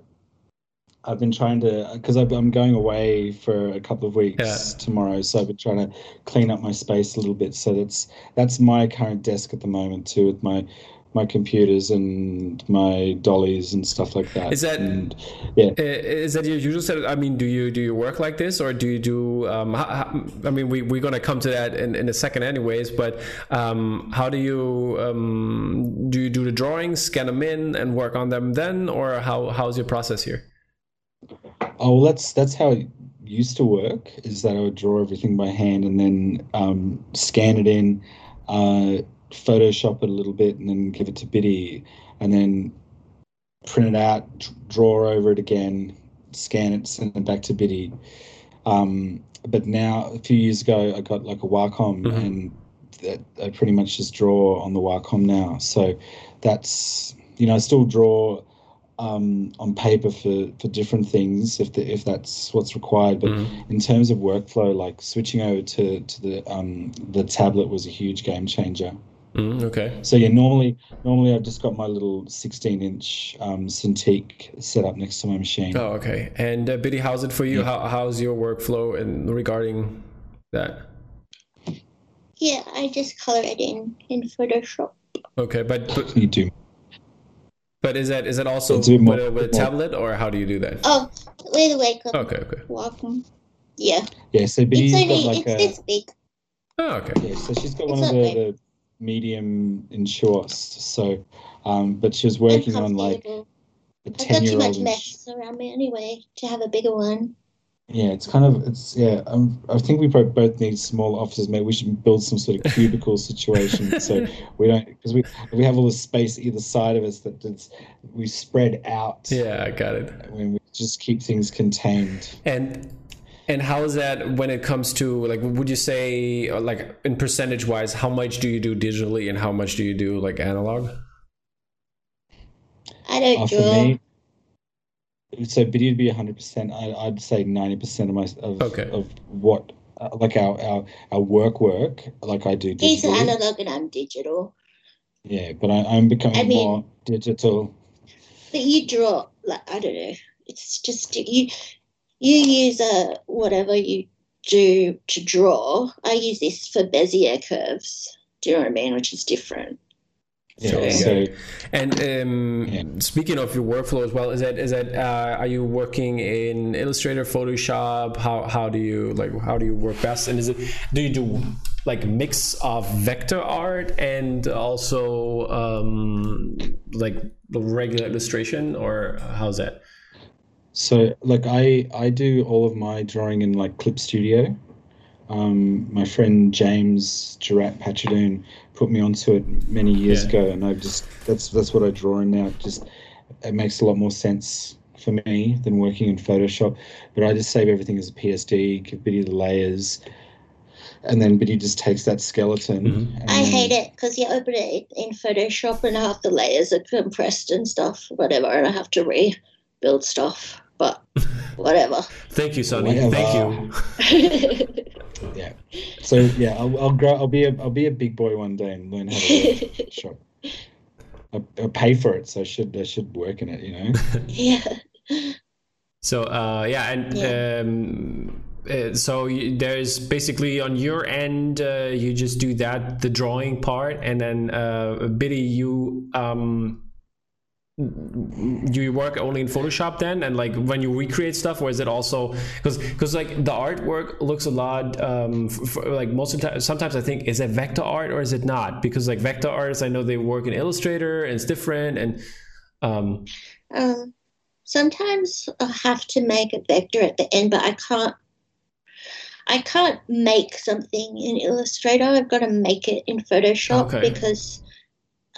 I've been trying to because I'm going away for a couple of weeks yeah. tomorrow, so I've been trying to clean up my space a little bit. So that's that's my current desk at the moment too, with my my computers and my dollies and stuff like that. Is that and, yeah? Is that your usual setup? I mean, do you do you work like this, or do you do? Um, how, I mean, we we're gonna come to that in, in a second, anyways. But um, how do you um, do? You do the drawings, scan them in, and work on them then, or how how's your process here? Oh, well, that's that's how it used to work. Is that I would draw everything by hand and then um, scan it in, uh, Photoshop it a little bit, and then give it to Biddy, and then print it out, draw over it again, scan it, send it back to Biddy. Um, but now, a few years ago, I got like a Wacom, mm-hmm. and that, I pretty much just draw on the Wacom now. So that's you know I still draw um, on paper for, for different things if the, if that's what's required. But mm. in terms of workflow, like switching over to to the um, the tablet was a huge game changer. Mm, okay. So yeah, normally normally I've just got my little 16 inch um, Cintiq set up next to my machine. Oh, okay. And uh, Biddy, how's it for you? Yeah. How, how's your workflow and regarding that? Yeah, I just color it in in Photoshop. Okay, but, but you do. But is that is that also with, a, with a tablet or how do you do that? Oh, with a wake up. Okay, okay. Welcome. Yeah. Yeah, so Biddy's it's only, got like it's a, this big. Oh, okay. Yeah, so she's got it's one of the, the, medium Intuos. So, um, but she was working on like a ten year old. I've got too much mess around me anyway to have a bigger one. Yeah, it's kind of it's yeah. Um, I think we both need small offices. Maybe we should build some sort of cubicle situation so we don't because we we have all the space either side of us that it's we spread out. Yeah, I got it. When we just keep things contained. And and how is that when it comes to like would you say like in percentage wise how much do you do digitally and how much do you do like analog? I don't uh, draw so Biddy would be 100%. I, would say 90% of my of, okay. of what uh, like our, our our work work like I do. He's analog and I'm digital. Yeah, but I, I'm becoming I mean, more digital. But you draw like I don't know. It's just you you use a uh, whatever you do to draw. I use this for Bezier curves. Do you know what I mean? Which is different. Yeah, so, and um, yeah. speaking of your workflow as well, is that is that uh, are you working in Illustrator, Photoshop? How how do you like how do you work best? And is it do you do like mix of vector art and also um, like the regular illustration, or how's that? So like I I do all of my drawing in like Clip Studio. Um, my friend James Gerat Patchadoon put me onto it many years yeah. ago, and I've just that's that's what I draw in now. Just it makes a lot more sense for me than working in Photoshop. But I just save everything as a PSD, give Biddy the layers, and then Biddy just takes that skeleton. Mm-hmm. I hate it because you open it in Photoshop and half the layers are compressed and stuff, whatever, and I have to rebuild stuff, but whatever. Thank you, Sonny. Whatever. Thank you. yeah. So yeah, I'll, I'll grow. I'll be a I'll be a big boy one day and learn how to shop. I, I pay for it, so I should I should work in it. You know. yeah. So uh, yeah, and. Yeah. Um, uh, so you, there's basically on your end uh, you just do that the drawing part and then uh, Biddy you um, you work only in photoshop then and like when you recreate stuff or is it also because because like the artwork looks a lot um like most of the time sometimes i think is it vector art or is it not because like vector artists i know they work in illustrator and it's different and um, um sometimes i have to make a vector at the end but i can't I can't make something in Illustrator. I've got to make it in Photoshop okay. because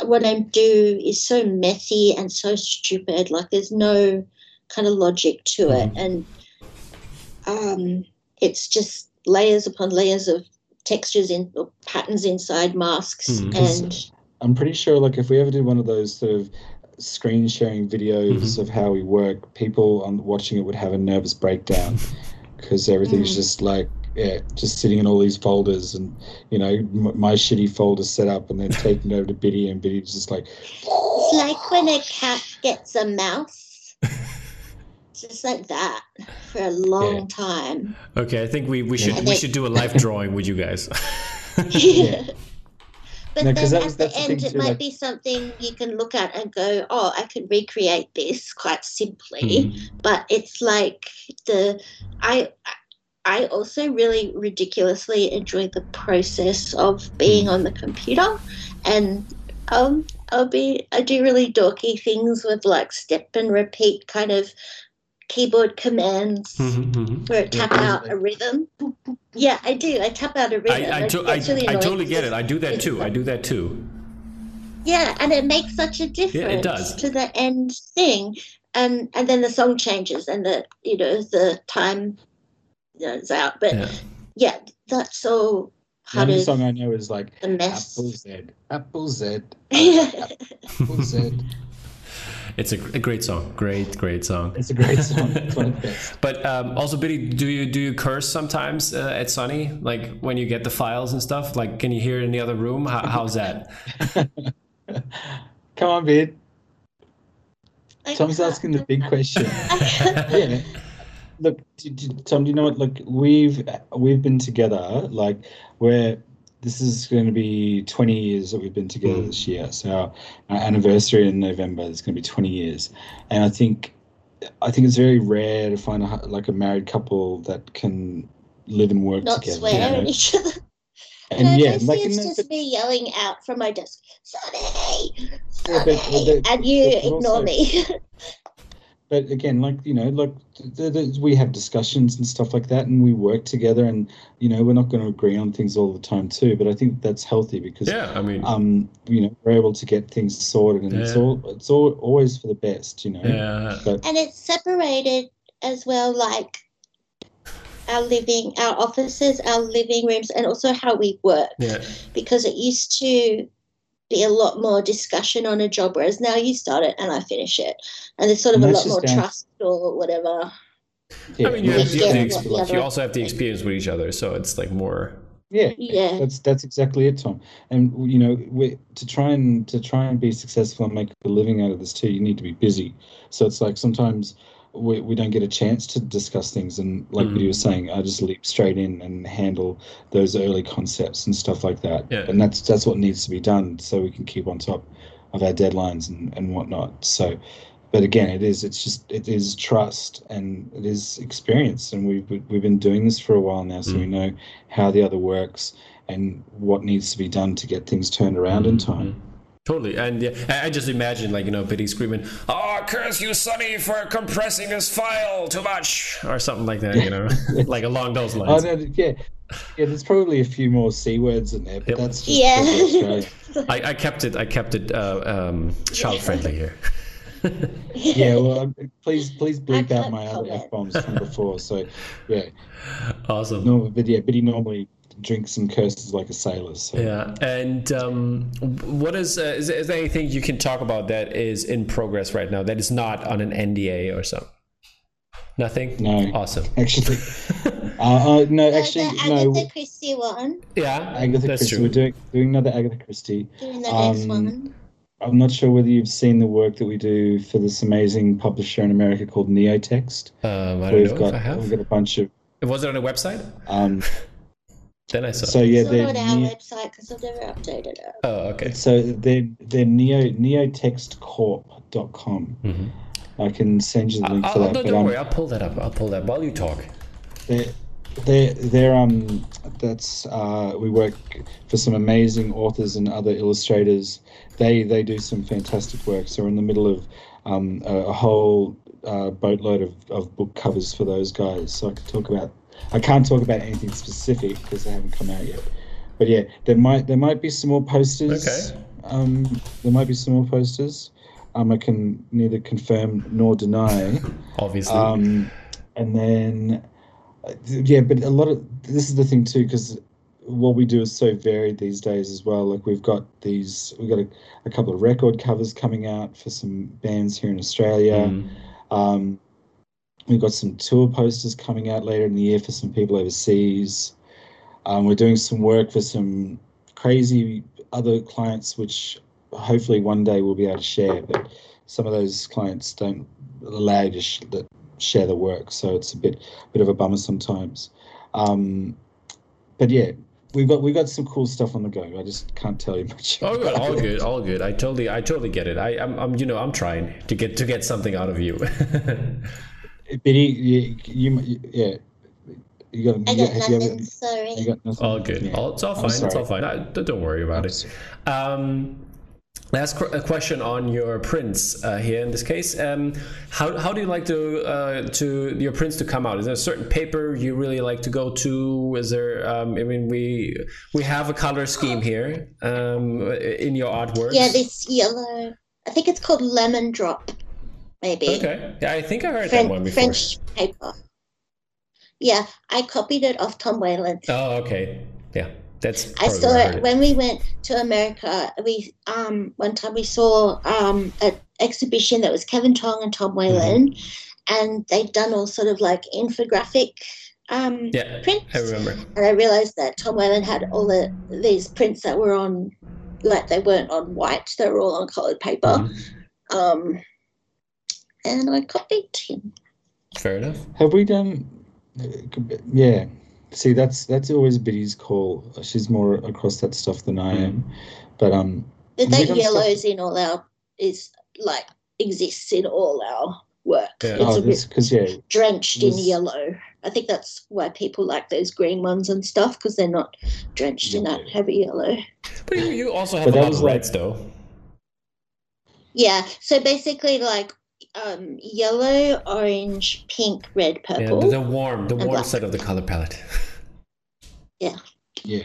what I do is so messy and so stupid. Like there's no kind of logic to it, mm-hmm. and um, it's just layers upon layers of textures in or patterns inside masks. Mm, and I'm pretty sure, like if we ever did one of those sort of screen sharing videos mm-hmm. of how we work, people on watching it would have a nervous breakdown because everything's mm. just like yeah, just sitting in all these folders and, you know, m- my shitty folder set up and then taking it over to Biddy and Biddy's just like. It's like when a cat gets a mouse. just like that for a long yeah. time. Okay, I think we, we should we should do a life drawing with you guys. yeah. But no, then at the end, the it might like... be something you can look at and go, "Oh, I can recreate this quite simply." Mm. But it's like the I I also really ridiculously enjoy the process of being on the computer, and um, I'll be I do really dorky things with like step and repeat kind of keyboard commands mm-hmm, where I tap out a rhythm. Yeah, I do. I tap out a rhythm. I, I, to, I, really I totally get it. I do that too. I do that too. Yeah, and it makes such a difference yeah, it does. to the end thing. And and then the song changes and the you know the time is out. But yeah, yeah that's so. The only song I know is like Apple Z, Apple Z, Apple Z. It's a, a, great song. Great, great song. It's a great song. It's one of the best. But um, also, Biddy, do you do you curse sometimes uh, at Sonny? Like when you get the files and stuff? Like, can you hear it in the other room? How, how's that? Come on, Bid. Tom's asking the big question. yeah look, Tom, do you know what? Look, we've we've been together. Like, we're this is going to be 20 years that we've been together mm. this year. So our, our anniversary in November is going to be 20 years, and I think I think it's very rare to find a, like a married couple that can live and work Not together. Swear you know? at each other. And no, yeah, like it's just but, me yelling out from my desk, Sonny, Sonny, yeah, but, but, and you ignore also, me. but again like you know like th- th- we have discussions and stuff like that and we work together and you know we're not going to agree on things all the time too but i think that's healthy because yeah i mean um you know we're able to get things sorted and yeah. it's all it's all always for the best you know yeah but, and it's separated as well like our living our offices our living rooms and also how we work yeah. because it used to be a lot more discussion on a job, whereas now you start it and I finish it, and there's sort of a lot more down. trust or whatever. Yeah. I mean, you, have, you, have the, you also have the experience with each other, so it's like more. Yeah, yeah, that's that's exactly it, Tom. And you know, we, to try and to try and be successful and make a living out of this too, you need to be busy. So it's like sometimes we, we don't get a chance to discuss things. And like mm. you were saying, I just leap straight in and handle those early concepts and stuff like that. Yeah. And that's that's what needs to be done so we can keep on top of our deadlines and, and whatnot. So, but again, it is it's just it is trust and it is experience, and we've we've been doing this for a while now, so mm. we know how the other works and what needs to be done to get things turned around mm. in time. Totally, and yeah, I just imagine like you know Biddy screaming, "Oh, curse you, Sonny, for compressing this file too much," or something like that. You know, like along those lines. Oh, no, yeah, yeah. There's probably a few more c words in there, but yep. that's just yeah. I, I, kept it. I kept it uh, um, child friendly here. yeah, well, um, please, please bleep out my other f bombs from before. So, yeah, awesome. No, but yeah, Biddy normally drinks and curses like a sailor. So. Yeah, and um, what is, uh, is is there anything you can talk about that is in progress right now that is not on an NDA or something? Nothing. No. Awesome. Actually, uh, uh, no. Actually, the no. Agatha Christie one. Yeah, Agatha that's Christie. true. We're doing doing another Agatha Christie. Doing the Um, next one. I'm not sure whether you've seen the work that we do for this amazing publisher in America called Neotext. Um, I don't We've know got if I have. we've got a bunch of It Was it on a website? um. Then I saw. So yeah, it's not they're on our neo, website because I've never updated it. oh, okay. so they're they're neo neotextcorp.com. Mhm. I can send you the link I'll, for I'll, that. no, but don't um, worry. I'll pull that up. I'll pull that while you talk. they're, they're, they're um that's uh we work for some amazing authors and other illustrators they they do some fantastic work so we're in the middle of um a, a whole uh, boatload of, of book covers for those guys so i could talk about i can't talk about anything specific because they haven't come out yet but yeah there might there might be some more posters Okay. um there might be some more posters um i can neither confirm nor deny Obviously. um, and then, uh, yeah, but a lot of this is the thing too, because what we do is so varied these days as well. Like we've got these, we've got a, a couple of record covers coming out for some bands here in Australia. Mm. Um, we've got some tour posters coming out later in the year for some people overseas. Um, we're doing some work for some crazy other clients, which hopefully one day we'll be able to share. But some of those clients don't allow you to sh- that share the work, so it's a bit bit of a bummer sometimes. Um, but yeah, we've got we've got some cool stuff on the go. I just can't tell you much. All good, all it. good, all good. I totally, I totally get it. I, I'm, I'm, you know, I'm trying to get to get something out of you. Biddy, you, you, you yeah. You got, I you got got, have you nothing, ever- sorry. you got nothing? all good. Yeah. All, it's all fine. It's all fine. I, don't don't worry about I'm it. Um, last qu- a question on your prints uh, here in this case. Um, how, how do you like to uh, to your prints to come out? Is there a certain paper you really like to go to? Is there? Um, I mean, we we have a color scheme here um, in your artwork. Yeah, this yellow. I think it's called lemon drop, maybe. Okay. Yeah, I think I heard Fren- that one before. French paper. Yeah, I copied it off Tom Whalen. Oh, okay. Yeah, that's. I saw it when we went to America. We um one time we saw um an exhibition that was Kevin Tong and Tom Whalen, and they'd done all sort of like infographic um Yeah, prints. I remember. And I realized that Tom Whalen had all the these prints that were on, like they weren't on white; they were all on colored paper. Mhm. Um, and I copied him. Fair enough. Have we done? Yeah. See, that's that's always Biddy's call. She's more across that stuff than I am. But um, The We that done yellows in all our is like exists in all our work. Yeah. It's oh, a bit because yeah, drenched in yellow. I think that's why people like those green ones and stuff because they're not drenched in that heavy yellow. But you, you also have But a lot was of like- reds, though. Yeah, so basically like um, yellow, orange, pink, red, purple. the, the warm, the warm black. side of the color palette. yeah. Yeah.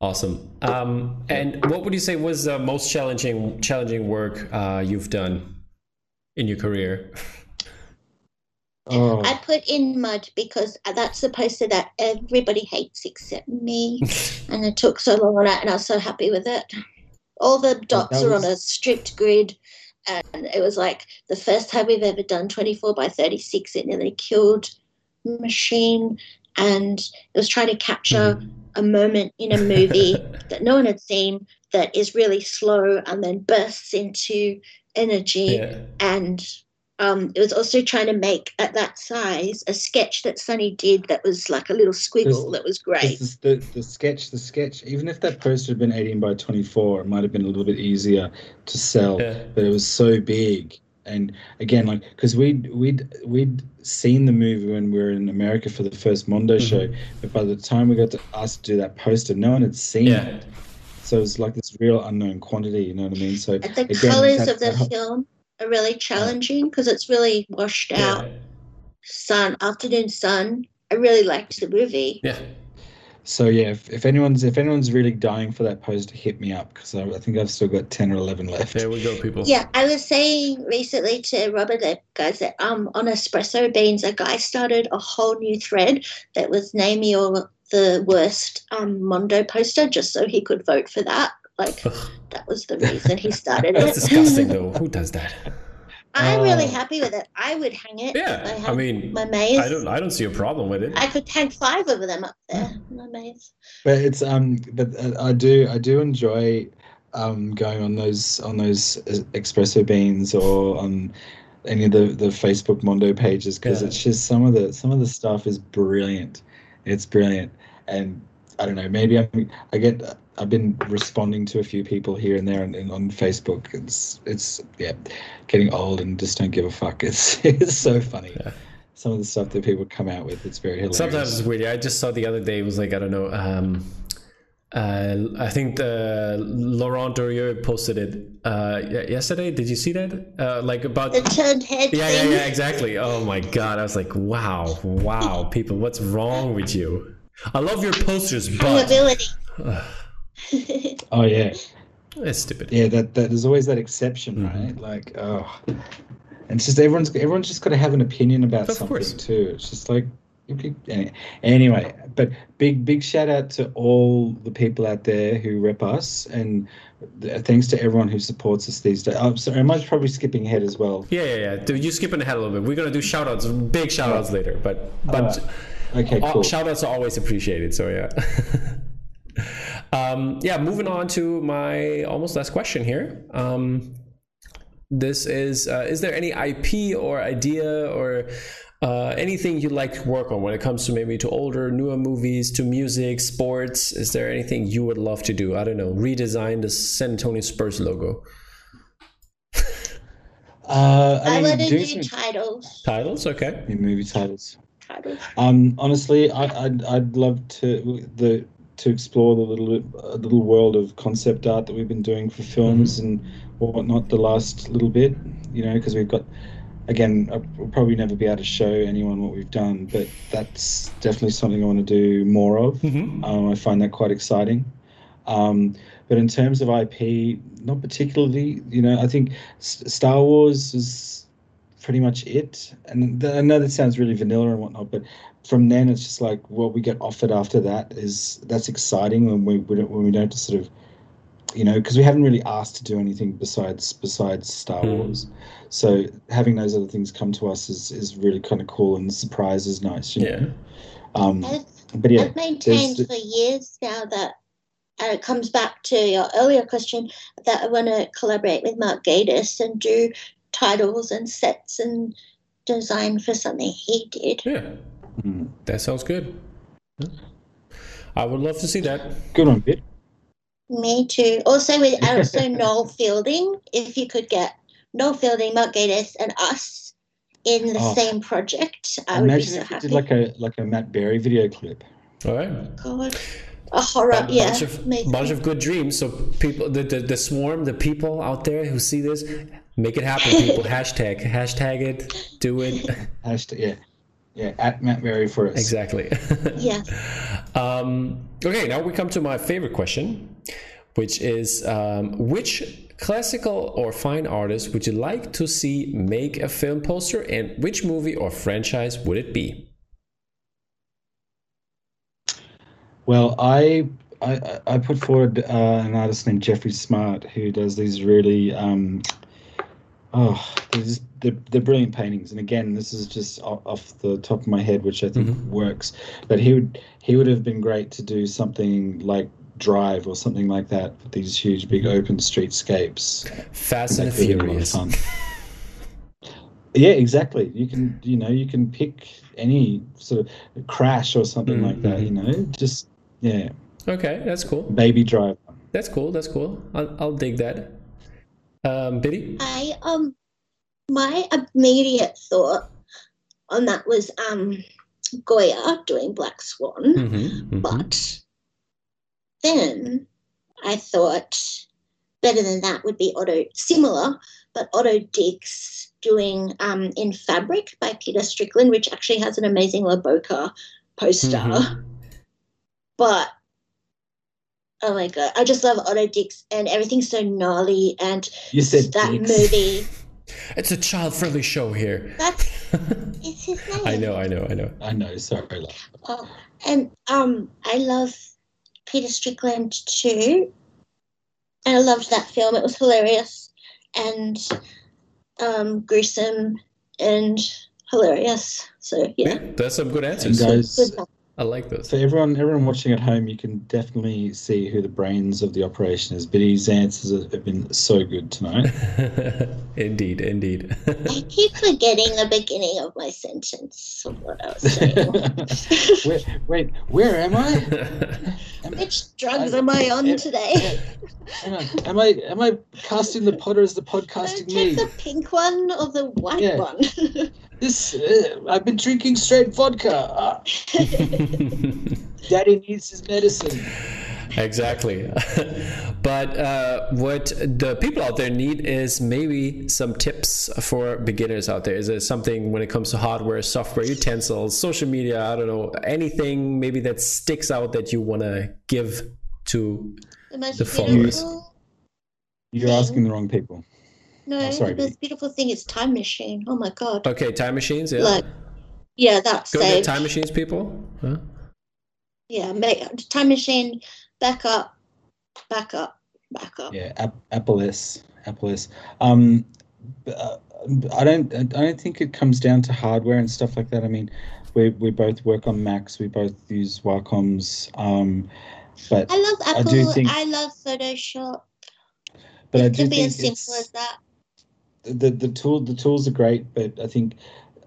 Awesome. Um, and what would you say was the most challenging challenging work uh, you've done in your career? Oh, I put in mud because that's the poster that everybody hates except me. and it took so long on it, and I was so happy with it. All the dots that are on a strict grid, and it was like the first time we've ever done 24 by 36. It nearly killed the machine, and it was trying to capture a moment in a movie that no one had seen that is really slow and then bursts into energy yeah. and um, it was also trying to make at that size a sketch that Sonny did that was like a little squiggle that was great. Because the, the the sketch, the sketch. Even if that poster had been eighteen by twenty four, it might have been a little bit easier to sell. Yeah. But it was so big, and again, like because we'd we'd we'd seen the movie when we were in America for the first Mondo Mhm. show, but by the time we got to us to do that poster, no one had seen Yeah. it. So it was like this real unknown quantity. You know what I mean? So And the again, colors that- of the that- film are really challenging because it's really washed out Yeah. sun, afternoon sun. I really liked the movie. Yeah. So yeah, if, if anyone's if anyone's really dying for that poster, hit me up because I, I think I've still got ten or eleven left. There we go, people. Yeah, I was saying recently to Robert that guys that um on espresso beans, a guy started a whole new thread that was name your the worst um, Mondo poster just so he could vote for that. Like that was the reason he started That's it. That's disgusting, though. Who does that? I'm uh, really happy with it. I would hang it. Yeah, I, I, mean, my maze. I don't. I don't see a problem with it. I could hang five of them up there. My maze. But it's um. But uh, I do. I do enjoy um going on those on those espresso beans or on any of the the Facebook Mondo pages because yeah. it's just some of the some of the stuff is brilliant. It's brilliant, and I don't know. Maybe I'm, I get I've been responding to a few people here and there and, and, on Facebook. It's it's yeah, getting old and just don't give a fuck. It's it's so funny. Yeah. Some of the stuff that people come out with, it's very hilarious. Sometimes it's weird. I just saw the other day. It was like I don't know. Um, uh, I think the Laurent Durieux posted it uh, yesterday. Did you see that? Uh, like about the turned head. Yeah, yeah, yeah, exactly. Oh my god! I was like, wow, wow, people, what's wrong with you? I love your posters, but oh yeah, That's stupid. Yeah, that, that there's always that exception, mm-hmm. right? Like, oh, and it's just everyone's everyone's just got to have an opinion about of something course. too. It's just like anyway, but big big shout out to all the people out there who rep us, and thanks to everyone who supports us these days. I'm sorry, am I probably skipping ahead as well? Yeah, yeah, yeah. You're skipping ahead a little bit. We're gonna do shout outs, big shout outs later, but but. Okay, cool. Shout outs are always appreciated. So yeah. um, yeah, moving on to my almost last question here. Um, this is uh, is there any IP or idea or uh, anything you'd like to work on when it comes to maybe to older, newer movies, to music, sports? Is there anything you would love to do? I don't know, redesign the San Antonio Spurs logo. Uh, I, I mean, do, do titles. Titles, okay. movie titles kind of. Um, honestly, I, I'd I'd love to the to explore the little uh, little world of concept art that we've been doing for films mm-hmm. and whatnot the last little bit. You know, because we've got again, we'll probably never be able to show anyone what we've done, but that's definitely something I want to do more of. Mm-hmm. Um, I find that quite exciting. Um, but in terms of IP, not particularly. You know, I think Star Wars is pretty much it. And I know that sounds really vanilla and whatnot, but from then it's just like what we get offered after that is that's exciting when we, we don't, when we don't just sort of you know because we haven't really asked to do anything besides besides Star mm. Wars. So having those other things come to us is is really kind of cool and the surprise is nice. You know? Yeah. Um, I've, but yeah, I've maintained for years now that and it comes back to your earlier question that I want to collaborate with Mark Gatiss and do titles and sets and design for something he did. Yeah, mm. that sounds good. I would love to see that. Good one, Bit. Me too. Also with also Noel Fielding, if you could get Noel Fielding, Mark Gatiss, and us in the oh, same project, I would be so happy. Did like a like a Matt Berry video clip. All right. God. A horror, a yeah. Bunch of, bunch of good dreams. So people, the, the the swarm, the people out there who see this, Make it happen, people. hashtag, hashtag it. Do it. Hashtag, yeah. Yeah, at Matt Berry for us. Exactly. yeah. Um, okay, now we come to my favorite question, which is um, which classical or fine artist would you like to see make a film poster, and which movie or franchise would it be? Well, I I, I put forward uh, an artist named Jeffrey Smart who does these really um, Oh, they're, they're brilliant paintings, and again, this is just off the top of my head, which I think mm-hmm. works. But he would he would have been great to do something like Drive or something like that with these huge, big mm-hmm. open streetscapes. Fast and Furious. yeah, exactly. You can you know you can pick any sort of crash or something mm-hmm. like that. You mm-hmm. know, just yeah. Okay, that's cool. Baby Driver. That's cool. That's cool. I'll, I'll dig that. Um, Biddy? I um, my immediate thought on that was um, Goya doing Black Swan, mm-hmm, mm-hmm. but then I thought better than that would be Otto similar, but Otto Dix doing um, in Fabric by Peter Strickland, which actually has an amazing La Boca poster. Mm-hmm. But Oh my god, I just love Otto Dix and everything's so gnarly and you said that Dix. movie. It's a child-friendly show here. That's it's his name. I know, I know, I know. I know. Sorry. Oh, and um, I love Peter Strickland too. And I loved that film. It was hilarious and um, gruesome and hilarious. So yeah, yeah that's some good answers. And guys, good I like this. For everyone, everyone watching at home, you can definitely see who the brains of the operation is. Biddy's answers have been so good tonight. indeed, indeed. I keep forgetting the beginning of my sentence of what I was saying. wait, wait, where am I? Am, Which drugs I, am I on am, today? Hang on, am I am I casting the pot or is the pod casting me? The pink one or the white yeah. one? This uh, I've been drinking straight vodka. Daddy needs his medicine. Exactly. but uh, what the people out there need is maybe some tips for beginners out there. Is it something when it comes to hardware, software, utensils, social media? I don't know anything maybe that sticks out that you want to give to the, the followers. You're asking the wrong people. No, oh, sorry, the most beautiful thing is time machine. Oh my god. Okay, time machines. Yeah. Like, yeah, that's go saved. time machines, people. Huh? Yeah, make time machine. Back up, back up, back up. Yeah, Apple is Apple is. Um, uh, I don't. I don't think it comes down to hardware and stuff like that. I mean, we we both work on Macs. We both use Wacom's. Um, but I love Apple. I, do think, I love Photoshop. But it I do could be as simple as that the the tool the tools are great, but I think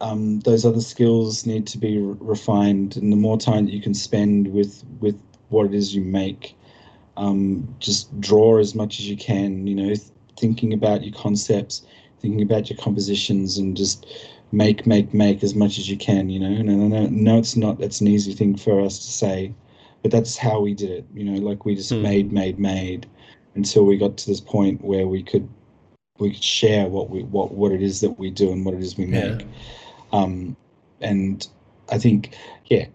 um, those other skills need to be re- refined, and the more time that you can spend with with what it is you make, um, just draw as much as you can. You know, th- thinking about your concepts, thinking about your compositions, and just make make make as much as you can. You know, and I know, no, it's not that's an easy thing for us to say, but that's how we did it. You know, like we just mm. made made made until we got to this point where we could we could share what we what what it is that we do and what it is we make. Yeah. Um, and I think, yeah,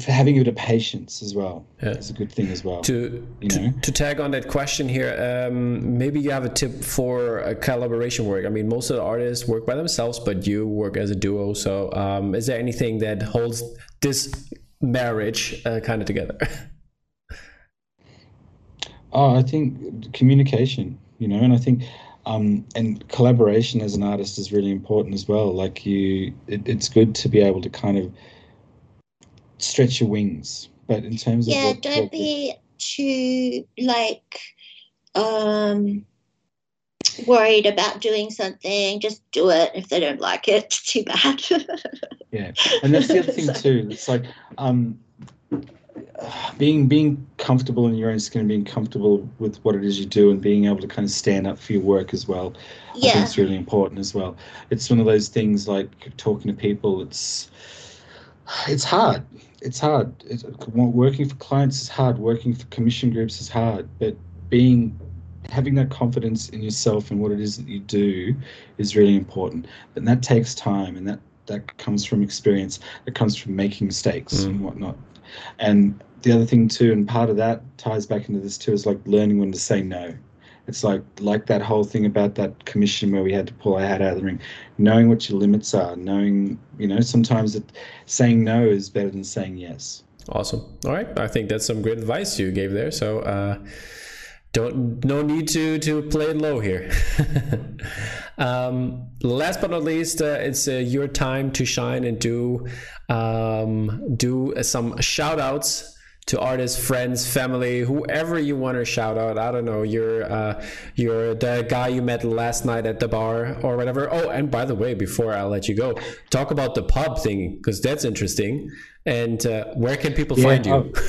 for having a bit of patience as well yeah. is a good thing as well. To you know to, to tag on that question here, um, maybe you have a tip for a collaboration work. I mean, most of the artists work by themselves, but you work as a duo. So, um, is there anything that holds this marriage uh, kind of together? oh, I think communication you know and i think um, and collaboration as an artist is really important as well. Like you it, it's good to be able to kind of stretch your wings. But in terms of yeah don't what be too like um worried about doing something. Just do it. If they don't like it too bad. Yeah. And that's the other thing too. It's like um being being comfortable in your own skin and being comfortable with what it is you do and being able to kind of stand up for your work as well yeah. i think it's really important as well. It's one of those things like talking to people it's it's hard. It's hard. It's, working for clients is hard. Working for commission groups is hard. But being having that confidence in yourself and what it is that you do is really important. And that takes time and that that comes from experience. That comes from making mistakes mm. and whatnot and the other thing too, and part of that ties back into this too, is like learning when to say no. It's like like that whole thing about that commission where we had to pull our hat out of the ring, knowing what your limits are, knowing you know sometimes that saying no is better than saying yes. Awesome. All right, I think that's some great advice you gave there. So. Uh, don't no need to to play it low here. um, last but not least, uh, it's uh, your time to shine and do um, do some shout outs to artists, friends, family, whoever you want to shout out. I don't know, you're uh, you're the guy you met last night at the bar or whatever. Oh, and by the way, before I let you go, talk about the pub thing because that's interesting. And uh, where can people yeah, find you?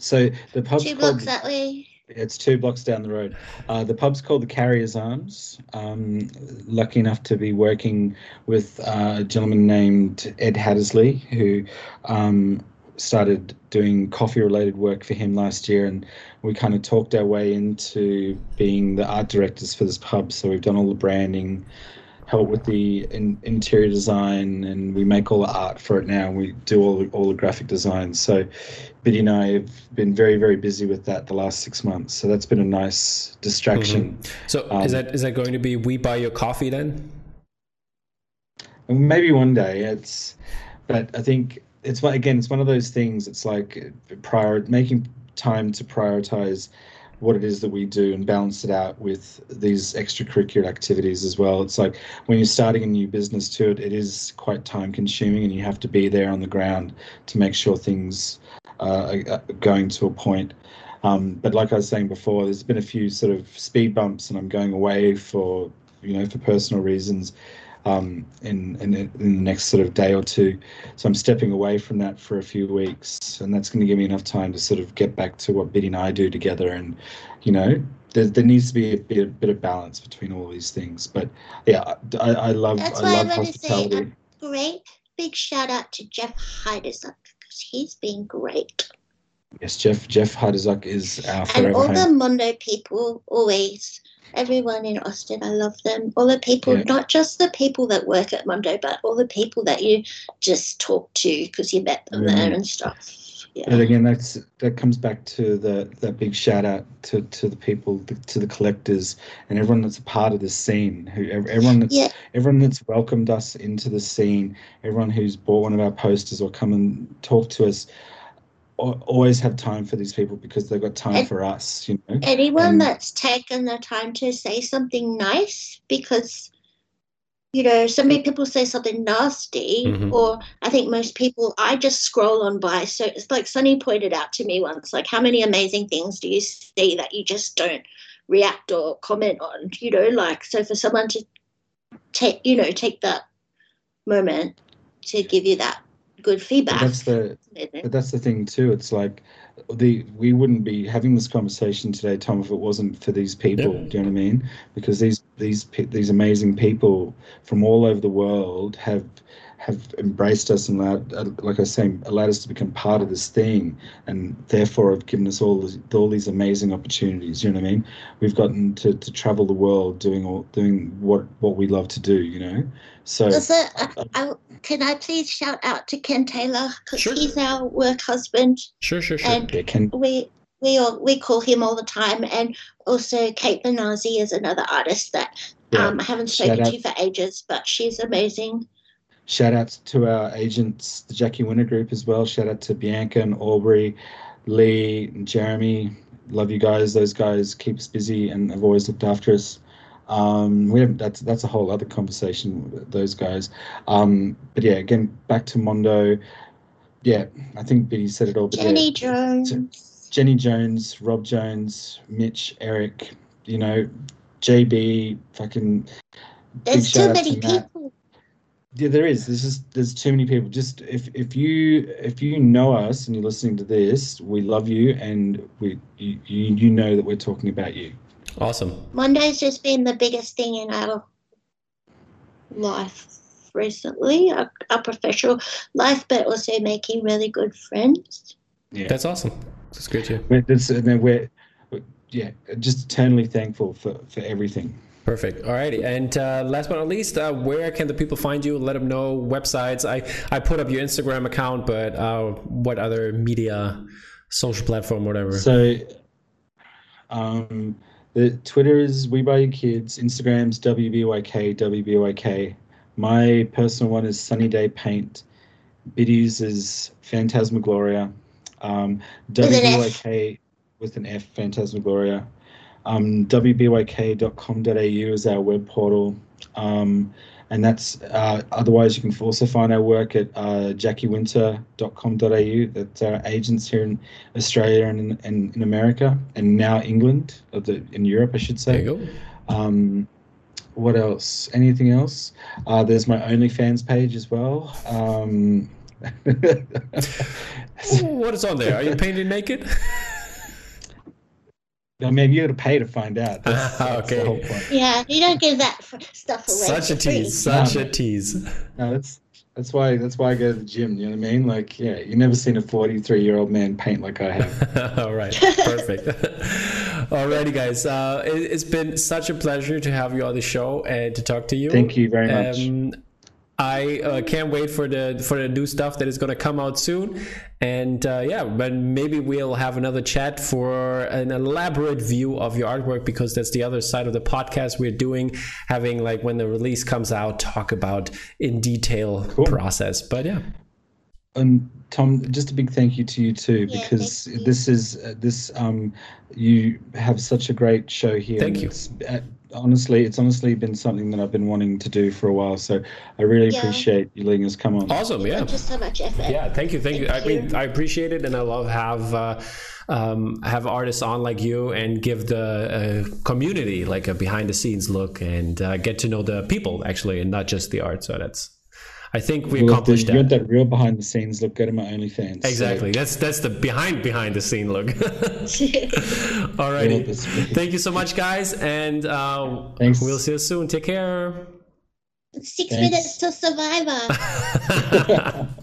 So the pub two blocks that way. It's two blocks down the road. Uh, the pub's called the Carrier's Arms. Um, lucky enough to be working with uh, a gentleman named Ed Hattersley, who um, started doing coffee related work for him last year and we kind of talked our way into being the art directors for this pub so we've done all the branding help with the in, interior design and we make all the art for it now we do all the, all the graphic design so Biddy and I have been very very busy with that the last six months so that's been a nice distraction mm-hmm. so um, is that is that going to be we buy your coffee then maybe one day. It's, but I think it's again, it's one of those things. It's like prior making time to prioritize what it is that we do and balance it out with these extracurricular activities as well. It's like when you're starting a new business too, it, it is quite time consuming and you have to be there on the ground to make sure things uh, are going to a point. Um, but like I was saying before, there's been a few sort of speed bumps and I'm going away for, you know, for personal reasons um, in, in, in the next sort of day or two. So I'm stepping away from that for a few weeks, and that's going to give me enough time to sort of get back to what Biddy and I do together. And you know, there, there needs to be a bit, a bit of balance between all these things. But yeah, I, I love that's I love I hospitality. Say a great big shout out to Jeff Heidersuk because he's been great. Yes, Jeff Jeff Heidersuk is our and all home. the Mondo people always everyone in Austin. I love them. All the people, yeah. not just the people that work at Mondo, but all the people that you just talk to because you met them mm. there and stuff. Yeah. But again, that's that comes back to the that big shout out to, to the people, to the collectors, and everyone that's a part of the scene. Who everyone that's yeah. everyone that's welcomed us into the scene, everyone who's bought one of our posters or come and talk to us always have time for these people because they've got time and for us you know? anyone and, that's taken the time to say something nice because you know so many people say something nasty mm-hmm. or i think most people i just scroll on by. So it's like Sonny pointed out to me once like how many amazing things do you see that you just don't react or comment on you know? Like so for someone to take you know take that moment to give you that good feedback. But that's the but that's the thing too. It's like the we wouldn't be having this conversation today, Tom, if it wasn't for these people. Yeah. Do you know what I mean? Because these these these amazing people from all over the world have have embraced us and allowed, uh, like I was saying, allowed us to become part of this thing, and therefore have given us all this, all these amazing opportunities. You know what I mean? We've gotten to, to travel the world doing all doing what what we love to do. You know, so. I, I, can I please shout out to Ken Taylor because sure. he's our work husband. Sure, sure, sure. And yeah, Ken. we we all, we call him all the time, and also Kate Benazzi is another artist that yeah. um, I haven't spoken to for ages, but she's amazing. Shout out to our agents, the Jacky Winter Group as well. Shout out to Bianca and Aubrey, Lee, and Jeremy. Love you guys. Those guys keep us busy and have always looked after us. Um, we have that's that's a whole other conversation with those guys. Um, but yeah, again, back to Mondo. Yeah, I think Biddy said it all. But Jenny yeah, Jones. Jenny Jones, Rob Jones, Mitch, Eric, you know, JB, fucking. There's too many to people yeah, there is. There's just there's too many people. Just if if you if you know us and you're listening to this, we love you and we you you know that we're talking about you. Awesome. Mondo's just been the biggest thing in our life recently, our, our professional life, but also making really good friends. Yeah, that's awesome. That's great too. That's and then we're yeah, just eternally thankful for for everything. Perfect. All righty. And uh, last but not least, uh, where can the people find you? Let them know websites. I, I put up your Instagram account, but uh, what other media, social platform, whatever? So, um, the Twitter is We Buy Your Kids. Instagram's WBYK, WBYK. My personal one is Sunny Day Paint. Biddy's is Phantasmagoria. Um, WBYK with an F, Phantasmagoria. Um, wbyk.com.au is our web portal. Um, and that's uh, otherwise you can also find our work at uh, jackywinter.com.au. That's our agents here in Australia and in, in America, and now England, or the, in Europe, I should say. There you go. Um, what else? Anything else? Uh, there's my OnlyFans page as well. Um, what is on there? Are you painted naked? I mean, you got to pay to find out. That's, okay. yeah, you don't give that stuff away. Such a tease. Such no, a tease. No, that's that's why that's why I go to the gym. You know what I mean? Like, yeah, you never seen a 43 year old man paint like I have. All right, perfect. Alrighty, guys. Uh, it, has been such a pleasure to have you on the show and to talk to you. Thank you very much. Um, I uh, can't wait for the for the new stuff that is going to come out soon, and uh, yeah, but maybe we'll have another chat for an elaborate view of your artwork because that's the other side of the podcast we're doing, having like when the release comes out, talk about in detail cool. process. But yeah. And Tom, just a big thank you to you too, yeah, because this is uh, this um, you have such a great show here. Thank you. Honestly, it's honestly been something that I've been wanting to do for a while. So I really yeah. appreciate you letting us come on. Awesome, yeah. Just so much effort. Yeah, thank you, thank, thank you. I mean, I appreciate it, and I love have. Uh, um, have artists on like you and give the uh, community like a behind the scenes look and uh, get to know the people actually and not just the art. So that's I think we well, accomplished the, that. that real behind the scenes look. Go to my OnlyFans. Exactly. So. That's that's the behind behind the scene look. All righty. Thank you so much, guys, and uh, Thanks. we'll see you soon. Take care. Six Thanks. minutes to Survivor.